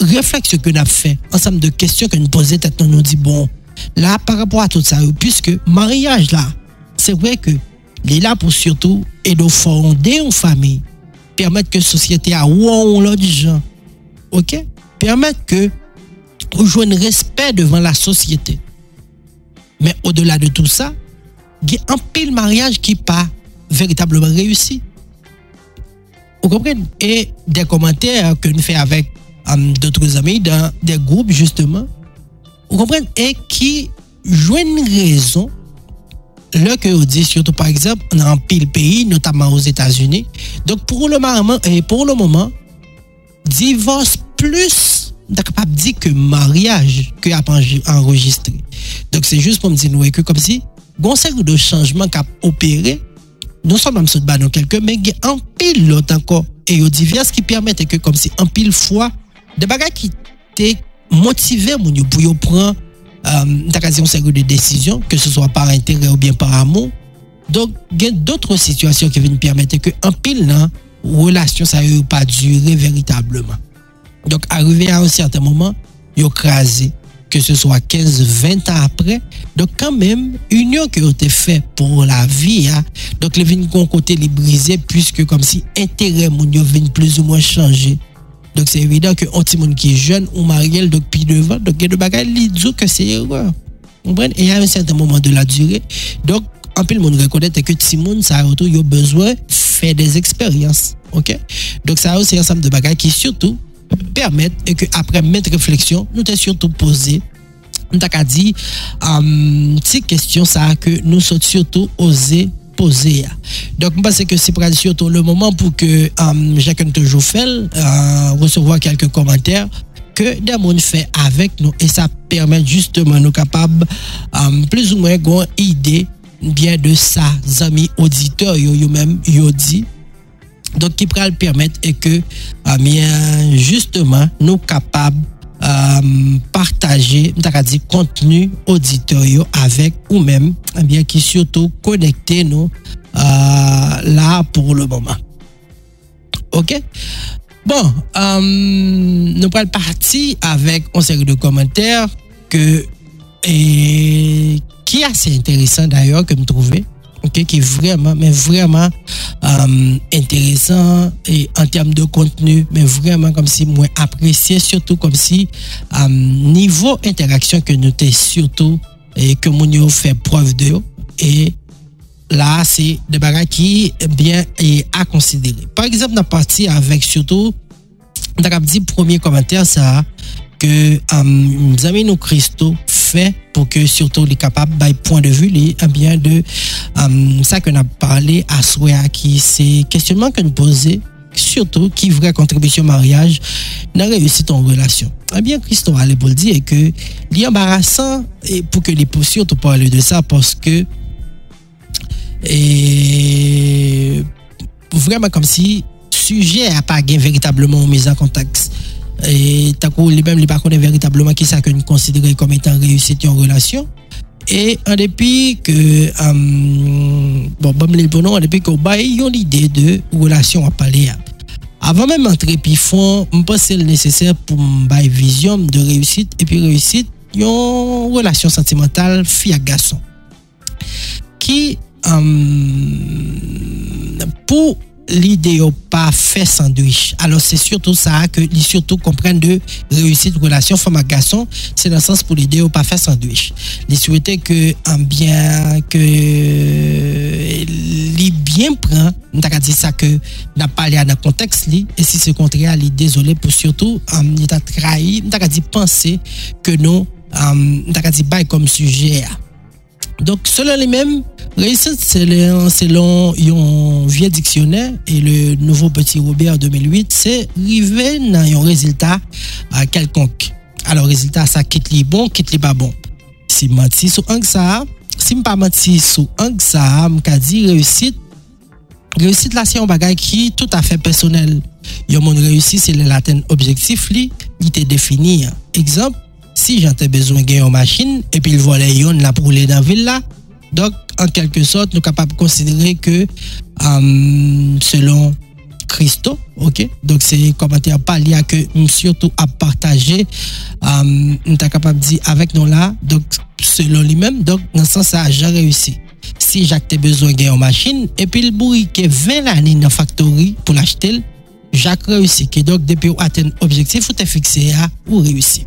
réflexions que nous avons fait, ensemble de questions que nous posons, nous nous dit bon, là par rapport à tout ça, puisque mariage là, c'est vrai que il est là pour surtout et de fonder une famille, permettre que la société a ou l'autre gens, ok, permettre que vous jouez un respect devant la société. Mais au-delà de tout ça, il y a un pile mariage qui pas véritablement réussi. Vous comprenez? Et des commentaires que nous faisons avec um, d'autres amis dans des groupes, justement. Vous comprenez? Et qui jouent une raison. Là que vous dites, surtout par exemple, dans un pile pays, notamment aux États-Unis. Donc pour le moment, et pour le moment, divorce plus capable de dire que mariage que a enregistré. Donc c'est juste pour me dire que comme si, bon, de changement qui a opéré non sonman msot ba nan kelke, men gen anpil lot anko, e yo divyaz ki permette ke kom si anpil fwa, de bagay ki te motive moun yo pou yo pran um, takasyon seryo de desisyon, ke se swa par intere ou bien par amon, donk gen dotre situasyon ki ven permette ke anpil nan, relasyon sa yo pa dure veritableman. Donk, arrive a un certain moment, yo krasi, que ce soit 15, 20 ans après. Donc, quand même, union qui a été faite pour la vie, hein. donc les vignes côté les briser, puisque comme si intérêt mon vient plus ou moins changer. Donc, c'est évident que un petit monde qui est jeune ou marié, donc puis devant, donc il y a des bagages qui disent que c'est erreur. Et à un certain moment de la durée, donc, en plus le monde reconnaît que Timoun ça a eu besoin faire des expériences donc ça aussi un ensemble de bagages qui surtout permettent et que après mettre réflexion nous t'es surtout posé nous t'a dit um, petite question ça que nous sommes surtout osé poser. Donc je pense que c'est surtout le moment pour que um, chacun toujours fait uh, recevoir quelques commentaires que des monde fait avec nous. Et ça permet justement nous capables um, plus ou moins une idée bien de ça amis auditeurs yo, yo même yo dit donc qui pourra le permettre et que ah, bien justement nous capables euh, partager dit contenu auditeur avec ou même eh bien qui surtout connecter nous euh, là pour le moment. Ok? Bon euh, nous pourrons partir avec une série de commentaires que et qui est assez intéressant d'ailleurs que me trouver qui est vraiment mais vraiment euh, intéressant et en termes de contenu mais vraiment comme si moi apprécié surtout comme si euh, niveau interaction que nous t'es surtout et que mon fait preuve de et là c'est des bagages qui bien et à considérer. Par exemple dans partie avec surtout dans dit premier commentaire ça que euh, amis nous Christo pour que surtout les capables by point de vue les eh bien de um, ça nous a parlé à souhait qui c'est questionnement que nous posons surtout qui vraie contribution mariage dans réussite en relation. Eh bien, Christo allait pour dire que c'est embarrassant et pour que les surtout parler de ça parce que et vraiment comme si sujet n'a pas véritablement mis en contexte et les mêmes les pas véritablement qui ça que nous considérons comme étant réussite en relation. Et en dépit que um, bon bon les bonhommes en dépit que ils ont l'idée de relation à parler. Avant même d'entrer puis font me pense le nécessaire pour une vision de réussite et puis réussite une relation sentimentale fille à garçon. Qui um, pour l'idée pas fait sandwich. Alors c'est surtout ça que les surtout comprennent de réussite relation femme à garçon, c'est dans le sens pour l'idée pas fait sandwich. Les souhaiter que un bien que les bien prend, n'a dit ça que n'a pas dans le contexte et si c'est contraire, il désolé pour surtout il t'a trahi, n'a dit penser que nous n'a dit bail comme sujet. Donc, selon les mêmes, réussite, selon yon vieux dictionnaire et le nouveau petit Robert 2008, c'est river nan yon résultat euh, quelconque. Alors, résultat, ça quitte li bon, quitte li pas bon. Si menti sou ank sa, si mpa menti sou ank sa, mka di réussite, réussite la se yon bagay ki tout afe personel. Yon moun réussite, se le laten objektif li, li te defini. Exemple, si j'ai besoin de une machine, et puis voit les yon pour les dans la ville donc, en quelque sorte, nous sommes capables de considérer que euh, selon Christo, ok, donc c'est commentaire pas lié à que surtout à partager, euh, nous sommes capables de dire avec nous là, donc selon lui-même, donc dans ce sens, ça a réussi. Si Jacques besoin d'une machine, et puis le bruit qui est 20 années dans la factory pour l'acheter, Jacques réussit. Donc, depuis atteindre l'objectif, vous êtes fixé à ou réussir.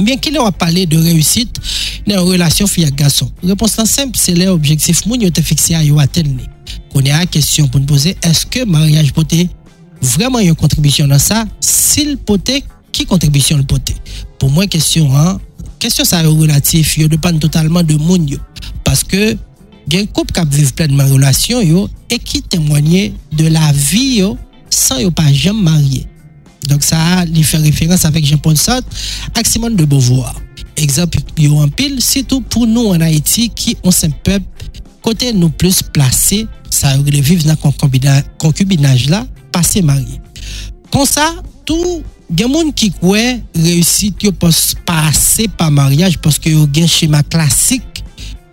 Eh bien, qui leur a parlé de réussite dans une relation fille-garçon Réponse simple, c'est l'objectif moun te fixé à atteindre. On a la question pour nous poser, est-ce que mariage poté vraiment une contribution dans ça? S'il poté, qui contribution le poté? Pour moi, question hein, question ça est relatif, yo dépend totalement de moun yo. Parce que un couple qui vivent pleinement relation yo et qui témoigne de la vie sans yo pas jamais marié. Donc ça, il fait référence avec Jean-Paul Sartre, avec Simone de Beauvoir. Exemple, il y a un pile, surtout pour nous en Haïti qui ont un peuple côté nous plus veut vivre dans le concubinage là, passer marié. Comme ça, tout il y a des gens qui croient réussir qui passer par mariage parce que y a un schéma classique,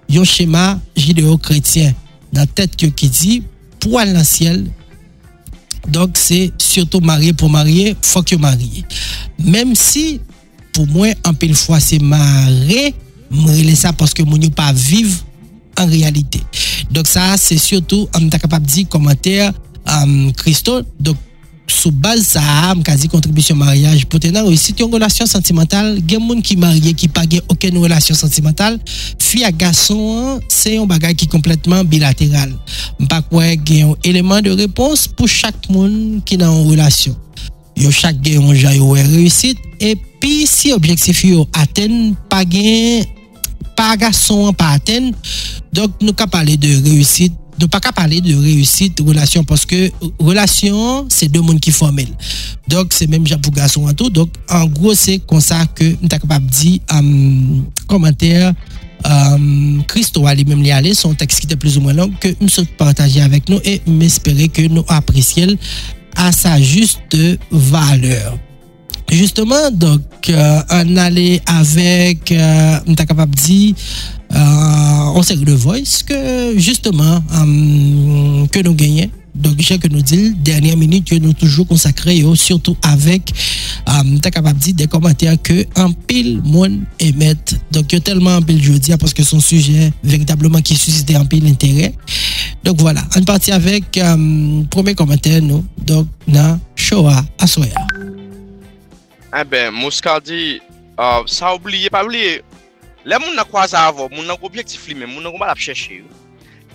un schéma judéo-chrétien dans la tête qui dit pour aller dans le ciel, donc, c'est surtout marié pour marier, faut que marié. Même si, pour moi, en pile fois, c'est marié, je ça parce que mon pas vivre en réalité. Donc, ça, c'est surtout, on est capable de dire commentaire, um, Christo. Donc, sou baz sa am kazi kontribisyon maryaj pou te nan resit yon relasyon sentimental gen moun ki marye ki pa gen oken relasyon sentimental fi a gason an se yon bagay ki kompletman bilateral. Mpa kwe gen yon eleman de repons pou chak moun ki nan yon relasyon. Yo chak gen yon jayo we resit epi si objeksif yo aten pa gen pa gason an pa aten dok nou ka pale de resit nous pas qu'à parler de réussite relation parce que relation c'est deux mondes qui forment donc c'est même pour garçon en tout donc en gros c'est comme ça que nous sommes capable de dire um, commentaire um, Christo a lui-même les aller son texte qui était plus ou moins long que nous sommes partagé avec nous et m'espérer que nous apprécions à sa juste valeur. Justement, donc, euh, on allait avec, euh, on capable de dire, euh, on sait de voice que justement, euh, que nous gagnons. Donc, j'ai que nous dit, dernière minute, que nous toujours consacré, surtout avec, euh, t'as capable des commentaires que un pile monde émettent. Donc, il y a tellement un pile jeudi parce que son sujet véritablement qui suscite un pile intérêt. Donc, voilà, on partit avec euh, premier commentaire, nous. Donc, na Shoah Asoya. Eh Ebe, Mouskardi, uh, sa oubliye, pa oubliye, le moun nan kwa za avon, moun nan objektif li men, moun nan goma la pcheche yo.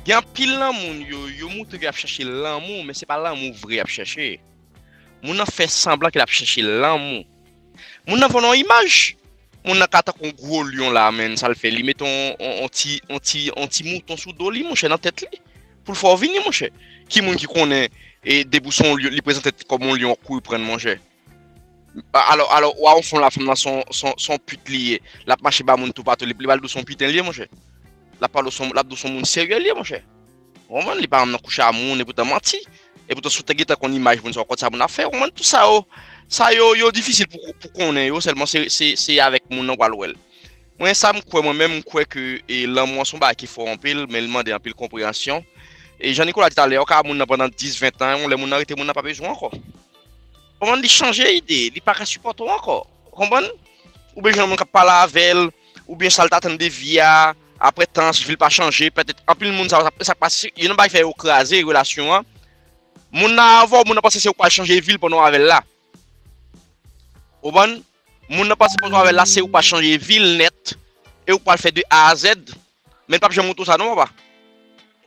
Gen pil lan moun yo, yo moun te ge ap cheche lan moun, men se pa lan moun vre ap cheche. Moun nan fe semblan ki ap cheche lan moun. Moun nan vonon imaj. Moun nan kata kon gwo lion la men, sa l fe li meton anti mouton sou do li monshe nan tet li. Pou l fò vini monshe. Ki moun ki konen e debouson li prezante komon lion kou pren monshe. alo, alo, ou a ou fon la fom nan son, son, son put liye, la pa mache ba moun tou pato, li bal do son puten liye monshe. La pa do son, son moun serye liye monshe. Oman, li pa am nan koucha a moun, e pou ta manti. E pou ta soute geta kon imaj moun, so akot sa moun afer, oman, tout sa yo. Oh. Sa yo, yo difisil pou, pou konen yo, selman se, se, se avèk moun nan walwel. Mwen sa mkwe mwen men mkwe ke e lan mwen son ba ki fò anpil, men lman de anpil kompryansyon. E jan niko la dit alè, yo ka moun nan pendant 10-20 an, on lè moun nan rete moun nan pa bejou anko. Poman li chanje ide, li pa ka supporto anko. Kompon? Ou be jan moun ka pala avel, ou be salta tan de via, apre tan, si vil pa chanje, petet anpil moun sa, sa pasi, yon ba yon fè yo krasè, relasyon an. Moun nan avò, moun nan pase se yo kwa chanje vil pon nou avel la. Kompon? Moun nan pase pon nou avel la, se yo kwa chanje vil net, e yo kwa l fè de A non, a Z, men pap jan moun tou sa nou wapa.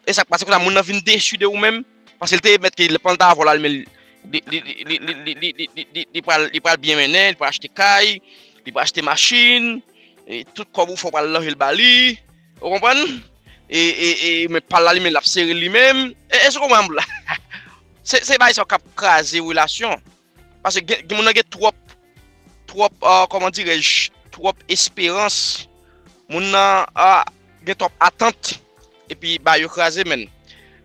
E sa pase kon la moun nan vin desu de ou men, pase lte met ki le panta avò la, men li pral bien menen, li pral achete kay, li pral achete masjin, e tout kon wou fò pral lòj el bali, ou kompon? E, e, e men pal la li men lap seri li men, e sou kompon mbou la? Se bay sou kap kaze relasyon, pase gen moun an gen trop, trop, ah, koman direj, trop esperans, moun nan ah, gen trop atante, epi bay yo kaze men.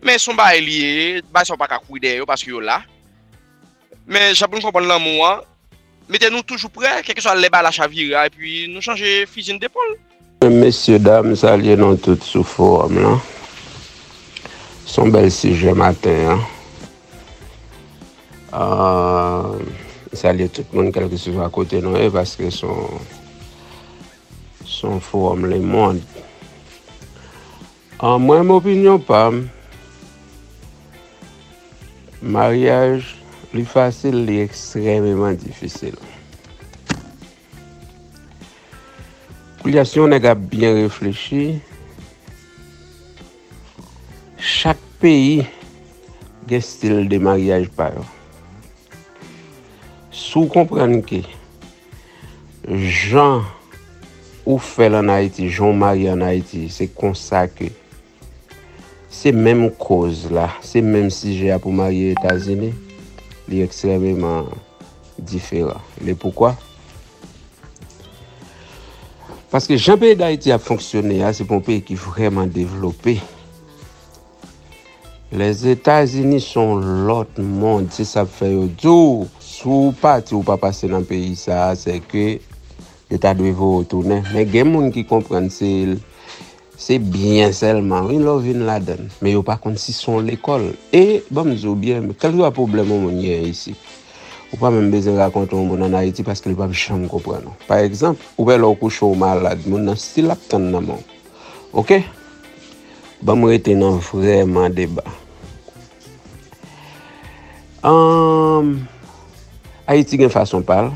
Men son bay liye, bay sou baka kouide yo, paske yo la, Men, chapoun kompon lan mwa, meten nou toujou pre, keke so al leba la chavira, e pi nou chanje fizin depol. Mesye dam, salye nan tout sou forum la. Son bel sije maten. Uh, salye tout moun kelke sou akote nou e, eh, paske son son forum le moun. An uh, mwen m opinyon pam, maryaj Li fasil, li ekstrememan difisil. Koulyasyon neg ap bien reflechi, chak peyi gen stil de maryaj payo. Sou kompran ki, jan ou fel an Haiti, jan mary an Haiti, se konsa ke, se menm koz la, se menm si je ap ou marye Etazini, li ekstremèman diferan. Le poukwa? Paske jan peye da iti ap fonksyonè ya, se pon peye ki vreman devlopè. Les Etats-Unis son lot moun, se sa fè yo djou, sou pati ou pa pase nan peyi sa, se ke l'Etat dwe vò rotounen. Men gen moun ki komprense l, Se byen selman, win lò vin la den. Me yo pa kon si son l'ekol. E, bom zo byen, kel yo a problem ou moun yen isi? Ou pa men beze rakonte ou moun an Haiti paske li pa bi chanm kompren nou. Par ekzamp, ou pe lò kouche ou malade, moun nan stil ap ton nan moun. Ok? Bom rete nan vreman deba. Um, Haiti gen fason pal.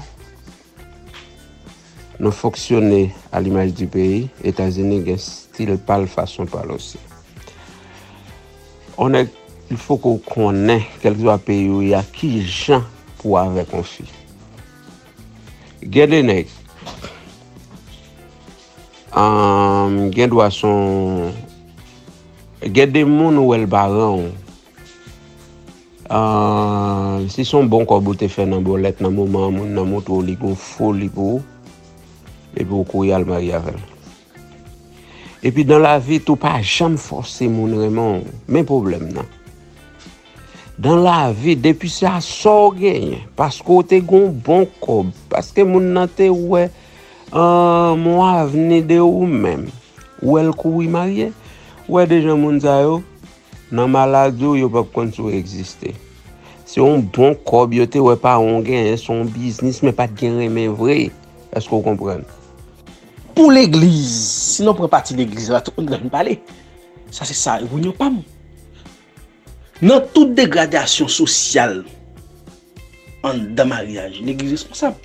Nou foksyone al imaj di peyi. Etazeni gen stil. stil pal fason pal osi. Onèk, il fò kò konè kelk zwa pe yo ya ki jan pou avè konfi. Gèdè nèk, um, gèd wè son, gèdè moun ou el baran ou, um, si son bon kò bote fè nan bolet nan mouman moun nan moutou li gò fò li gò, epi ou kou yal mari avèl. E pi dan la vi tou pa jam force moun remon, men problem nan. Dan la vi depi se a so genye, pasko te gon bon kob, paske moun nan te wè uh, moun avne de ou men, ou el kou yi marye, wè e dejan moun zayo, nan maladou yo pap kon sou eksiste. Se yon bon kob yo te we pa on genye, son biznis me pat genye men vre, esko kompren. pou l'Eglise, si nou pren pati l'Eglise, la tout nou pale, sa se sa, woun yo pam. Nan tout degradasyon sosyal an da maryaj, l'Eglise responsable.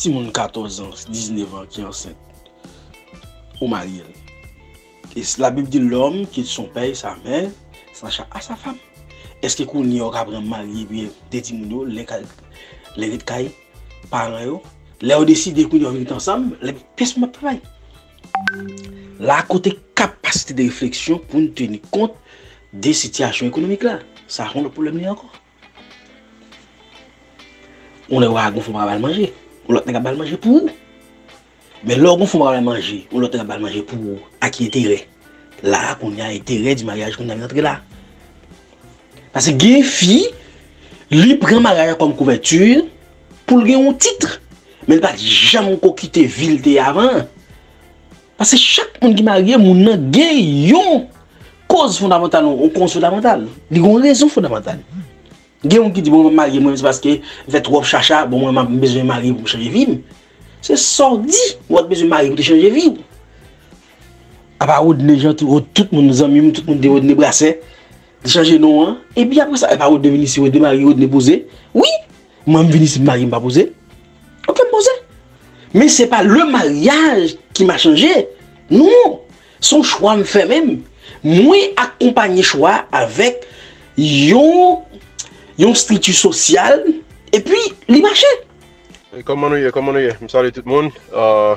Ti moun 14 an, 19 an ki ansen, ou maryel. E la bib di l'om ki son pey, sa men, sa chak a sa fam. Eske kou ni yo kabren marye biye deti moun yo, le rit kay, paran yo, Le ou deside kou yon vivit ansam, le pes mwen pway. La kote kapasite de refleksyon pou nou teni kont de sityasyon ekonomik la. Sa ron le problem li ankon. On le wagon fwa mwen bal manje. On lot nega bal manje pou ou. Men logon fwa mwen bal manje. On lot nega bal manje pou ou. A ki etere. La kon yon etere di maryaj kon nan rentre la. Pase gen fi, li pren maryaj kom kouvertur pou l gen yon titre. men l pa di jam ko kite vil de avan. Pase chak moun ki marye moun nan gen yon koz fondamental ou konz fondamental. Li yon rezon fondamental. Gen moun ki di bon mwen marye mwen se paske vet wop chacha bon moun mwen bezwen marye pou chanje vim. Se sordi mwen bezwen marye te chanje vim. A pa ou dne jantou, ou tout moun zanmim, tout moun de ou dne brase, de chanje nou an. E bi apre sa, a pa ou devini si ou dne marye ou dne pose. Oui, mwen vini si marye mpa pa pose. On peut me poser. Mais c'est pas le mariage qui m'a changé. Non. Son choix me fait même. Moi, accompagner choix avec yon, yon stritu social et puis les marchés. Comment nous y est, comment nous y est. Je salue tout le monde. Euh,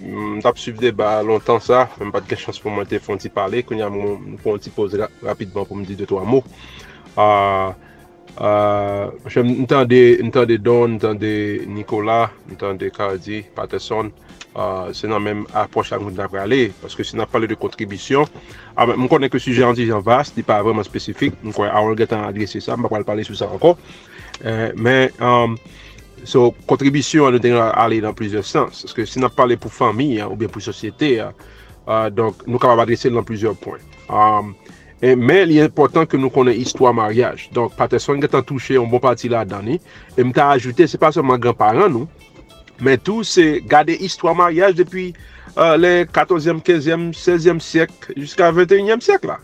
M tap suiv deba lontan sa, m pat gen chans pou mwen te fon ti pale, kon ya m pou an ti pose rapidman pou m di 2-3 mou. Uh, Ntande Don, ntande Nikola, ntande Kardi, Paterson, se nan menm aproche ak moun nan prale, paske se nan pale de kontribisyon, mwen konen ke suje an dijan vast, di pa vreman spesifik, mwen konen a orget an adrese sa, mwen konen pale sou sa anko, e, men so kontribisyon an nou den ale nan plizye sens, paske se nan pale pou fami ou bien pou sosyete, donk nou kapab adrese nan plizye pon. E, men, li important ke nou konen histwa maryaj. Donk, pateson gen tan touche yon bon pati la dani. E mta ajoute, se pa seman granparan nou, men tou se gade histwa maryaj depi euh, le 14e, 15e, 16e siyek, jiska 21e siyek la.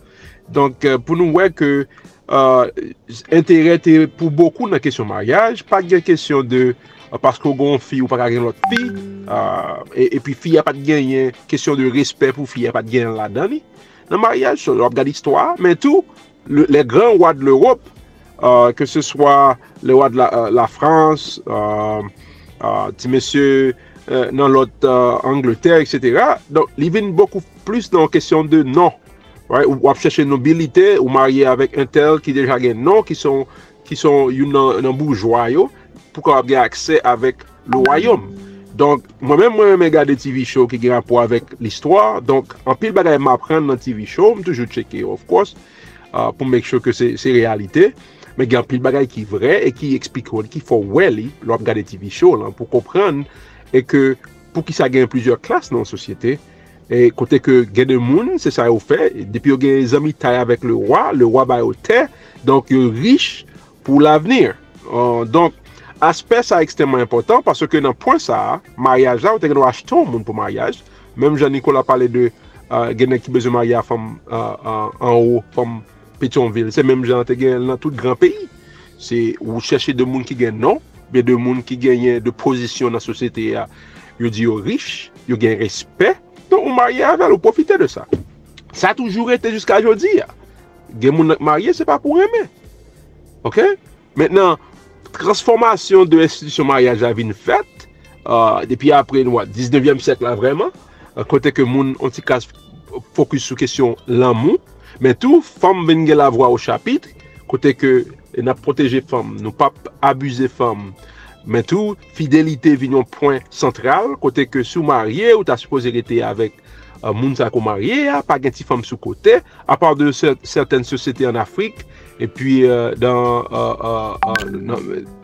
Donk, euh, pou nou wè ke euh, entere te pou bokou nan kesyon maryaj, pa gen kesyon de euh, pasko gon fi ou pa gen lot fi, euh, e, e pi fi apat gen yon kesyon de respect pou fi apat gen la dani. nan maryaj, so ap gade istwa, men tou, le, le gran wad l'Europe, euh, ke se swa le wad la, euh, la France, euh, euh, ti mesye nan lot Angleterre, etc. Don, li ven beaucoup plus nan kesyon de nan, right? ou ap chèche nobilite, ou marye avèk entel ki deja gen nan, ki son, ki son yon nan, nan bourgeois yo, pou ka ap gen akse avèk lo wayom. Donk, mwen mwen mwen mwen gade TV show ki gen apò avèk l'histoire. Donk, an pil bagay mwen apren nan TV show, mwen toujou cheke of course, uh, pou mèk chou ke se realite. Mwen gen an pil bagay ki vre e ki ekspik wèl, ki fò wèl li lò ap gade TV show lan pou kompran e ke pou ki sa gen plusieurs klas nan sosyete. E kote ke gen de moun, se sa yo fe, depi yo gen zami tay avèk le wwa, le wwa bay yo te, donk yo riche pou l'avenir. Uh, donk, Aspe sa ekstremman important, paswe ke nan pon sa, maryaj la, ou te gen nou acheton moun pou maryaj, menm jan Nikola pale de uh, genen ki beze marya fom uh, uh, an ou, fom Petionville, se menm jan te gen nan tout gran peyi, se ou chèche de moun ki gen non, be de moun ki genyen de pozisyon nan sosyete ya, yo di yo riche, yo gen respect, don ou marye aval, ou profite de sa. Sa toujou rete jiska jodi ya. Gen moun marye, se pa pou reme. Ok? Mètnen, transformasyon de institisyon maryaj la vin fèt, uh, depi apre nou a 19e sèk la vreman, kote ke moun antikas fokus sou kesyon lan moun, men tou, fam ven gen la vwa ou chapit, kote ke nap proteje fam, nou pap abuse fam, men tou, fidelite vin yon poin sentral, kote ke sou marye ou ta suppose rete avèk uh, moun sa ko marye, pa gen ti fam sou kote, apar de certaine sosete an Afrik, E pi dan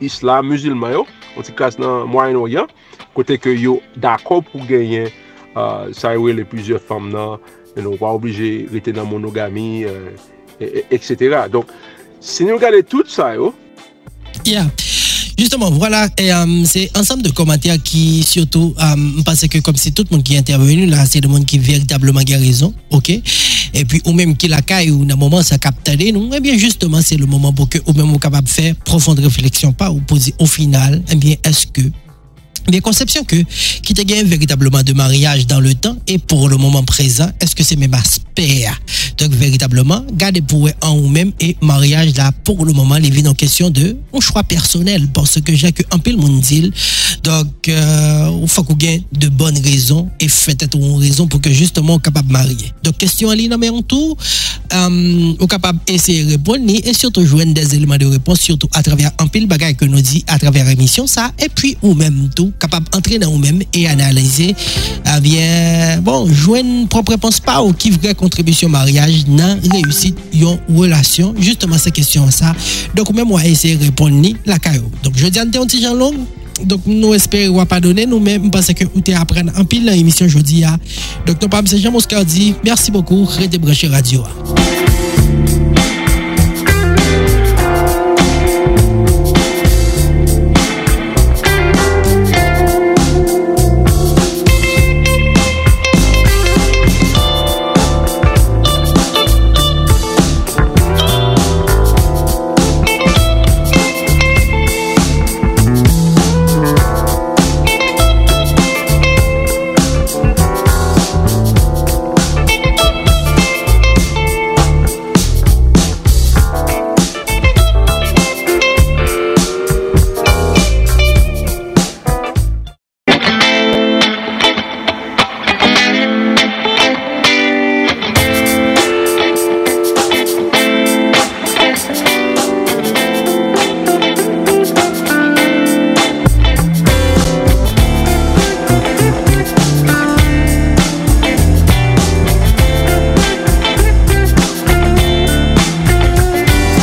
islam, musulman yo, an ti klas nan Moyen-Orient, kote ke yo d'akop pou genyen euh, sa ywe le plizye fam nan, nou pa oblije rete nan monogami, euh, etc. Donk, se nou gade tout sa yo... Yeah, justement, voilà, um, c'est ensemble de commentaires qui surtout, um, parce que comme c'est tout le monde qui est intervenu, là, c'est le monde qui véritablement guérison, ok? Et puis, ou même qui la caille, ou dans un moment, ça capte nous, eh bien, justement, c'est le moment pour que, ou même, capable de faire profonde réflexion, pas, ou poser au final, eh bien, est-ce que, Bien, conception que, qui te gagne véritablement de mariage dans le temps et pour le moment présent, est-ce que c'est même aspect? Donc, véritablement, gardez pour en ou même et mariage là, pour le moment, les vies en question de un choix personnel parce que j'ai que un peu le monde dit. Donc, euh, il faut qu'on gagne de bonnes raisons et faites une raison pour que justement on soit capable de marier. Donc, question en ligne, mais en tout, euh, on capable d'essayer de répondre et surtout joindre des éléments de réponse, surtout à travers un pile bagage que nous dit à travers l'émission, ça, et puis ou même tout, capable d'entrer dans nous-mêmes et analyser, eh bien, bon, joindre propre réponse pas ou qui vraie contribution mariage dans réussite une relation, justement ces questions ça. Donc, même moi, essayer de répondre ni la caillou. Donc, je dis à un petit Long, donc, nous espérons pas donner nous-mêmes parce que vous t'es apprendre en pile dans l'émission aujourd'hui. Donc, nous pas M. Jean Moscardi. Merci beaucoup. Restez radio.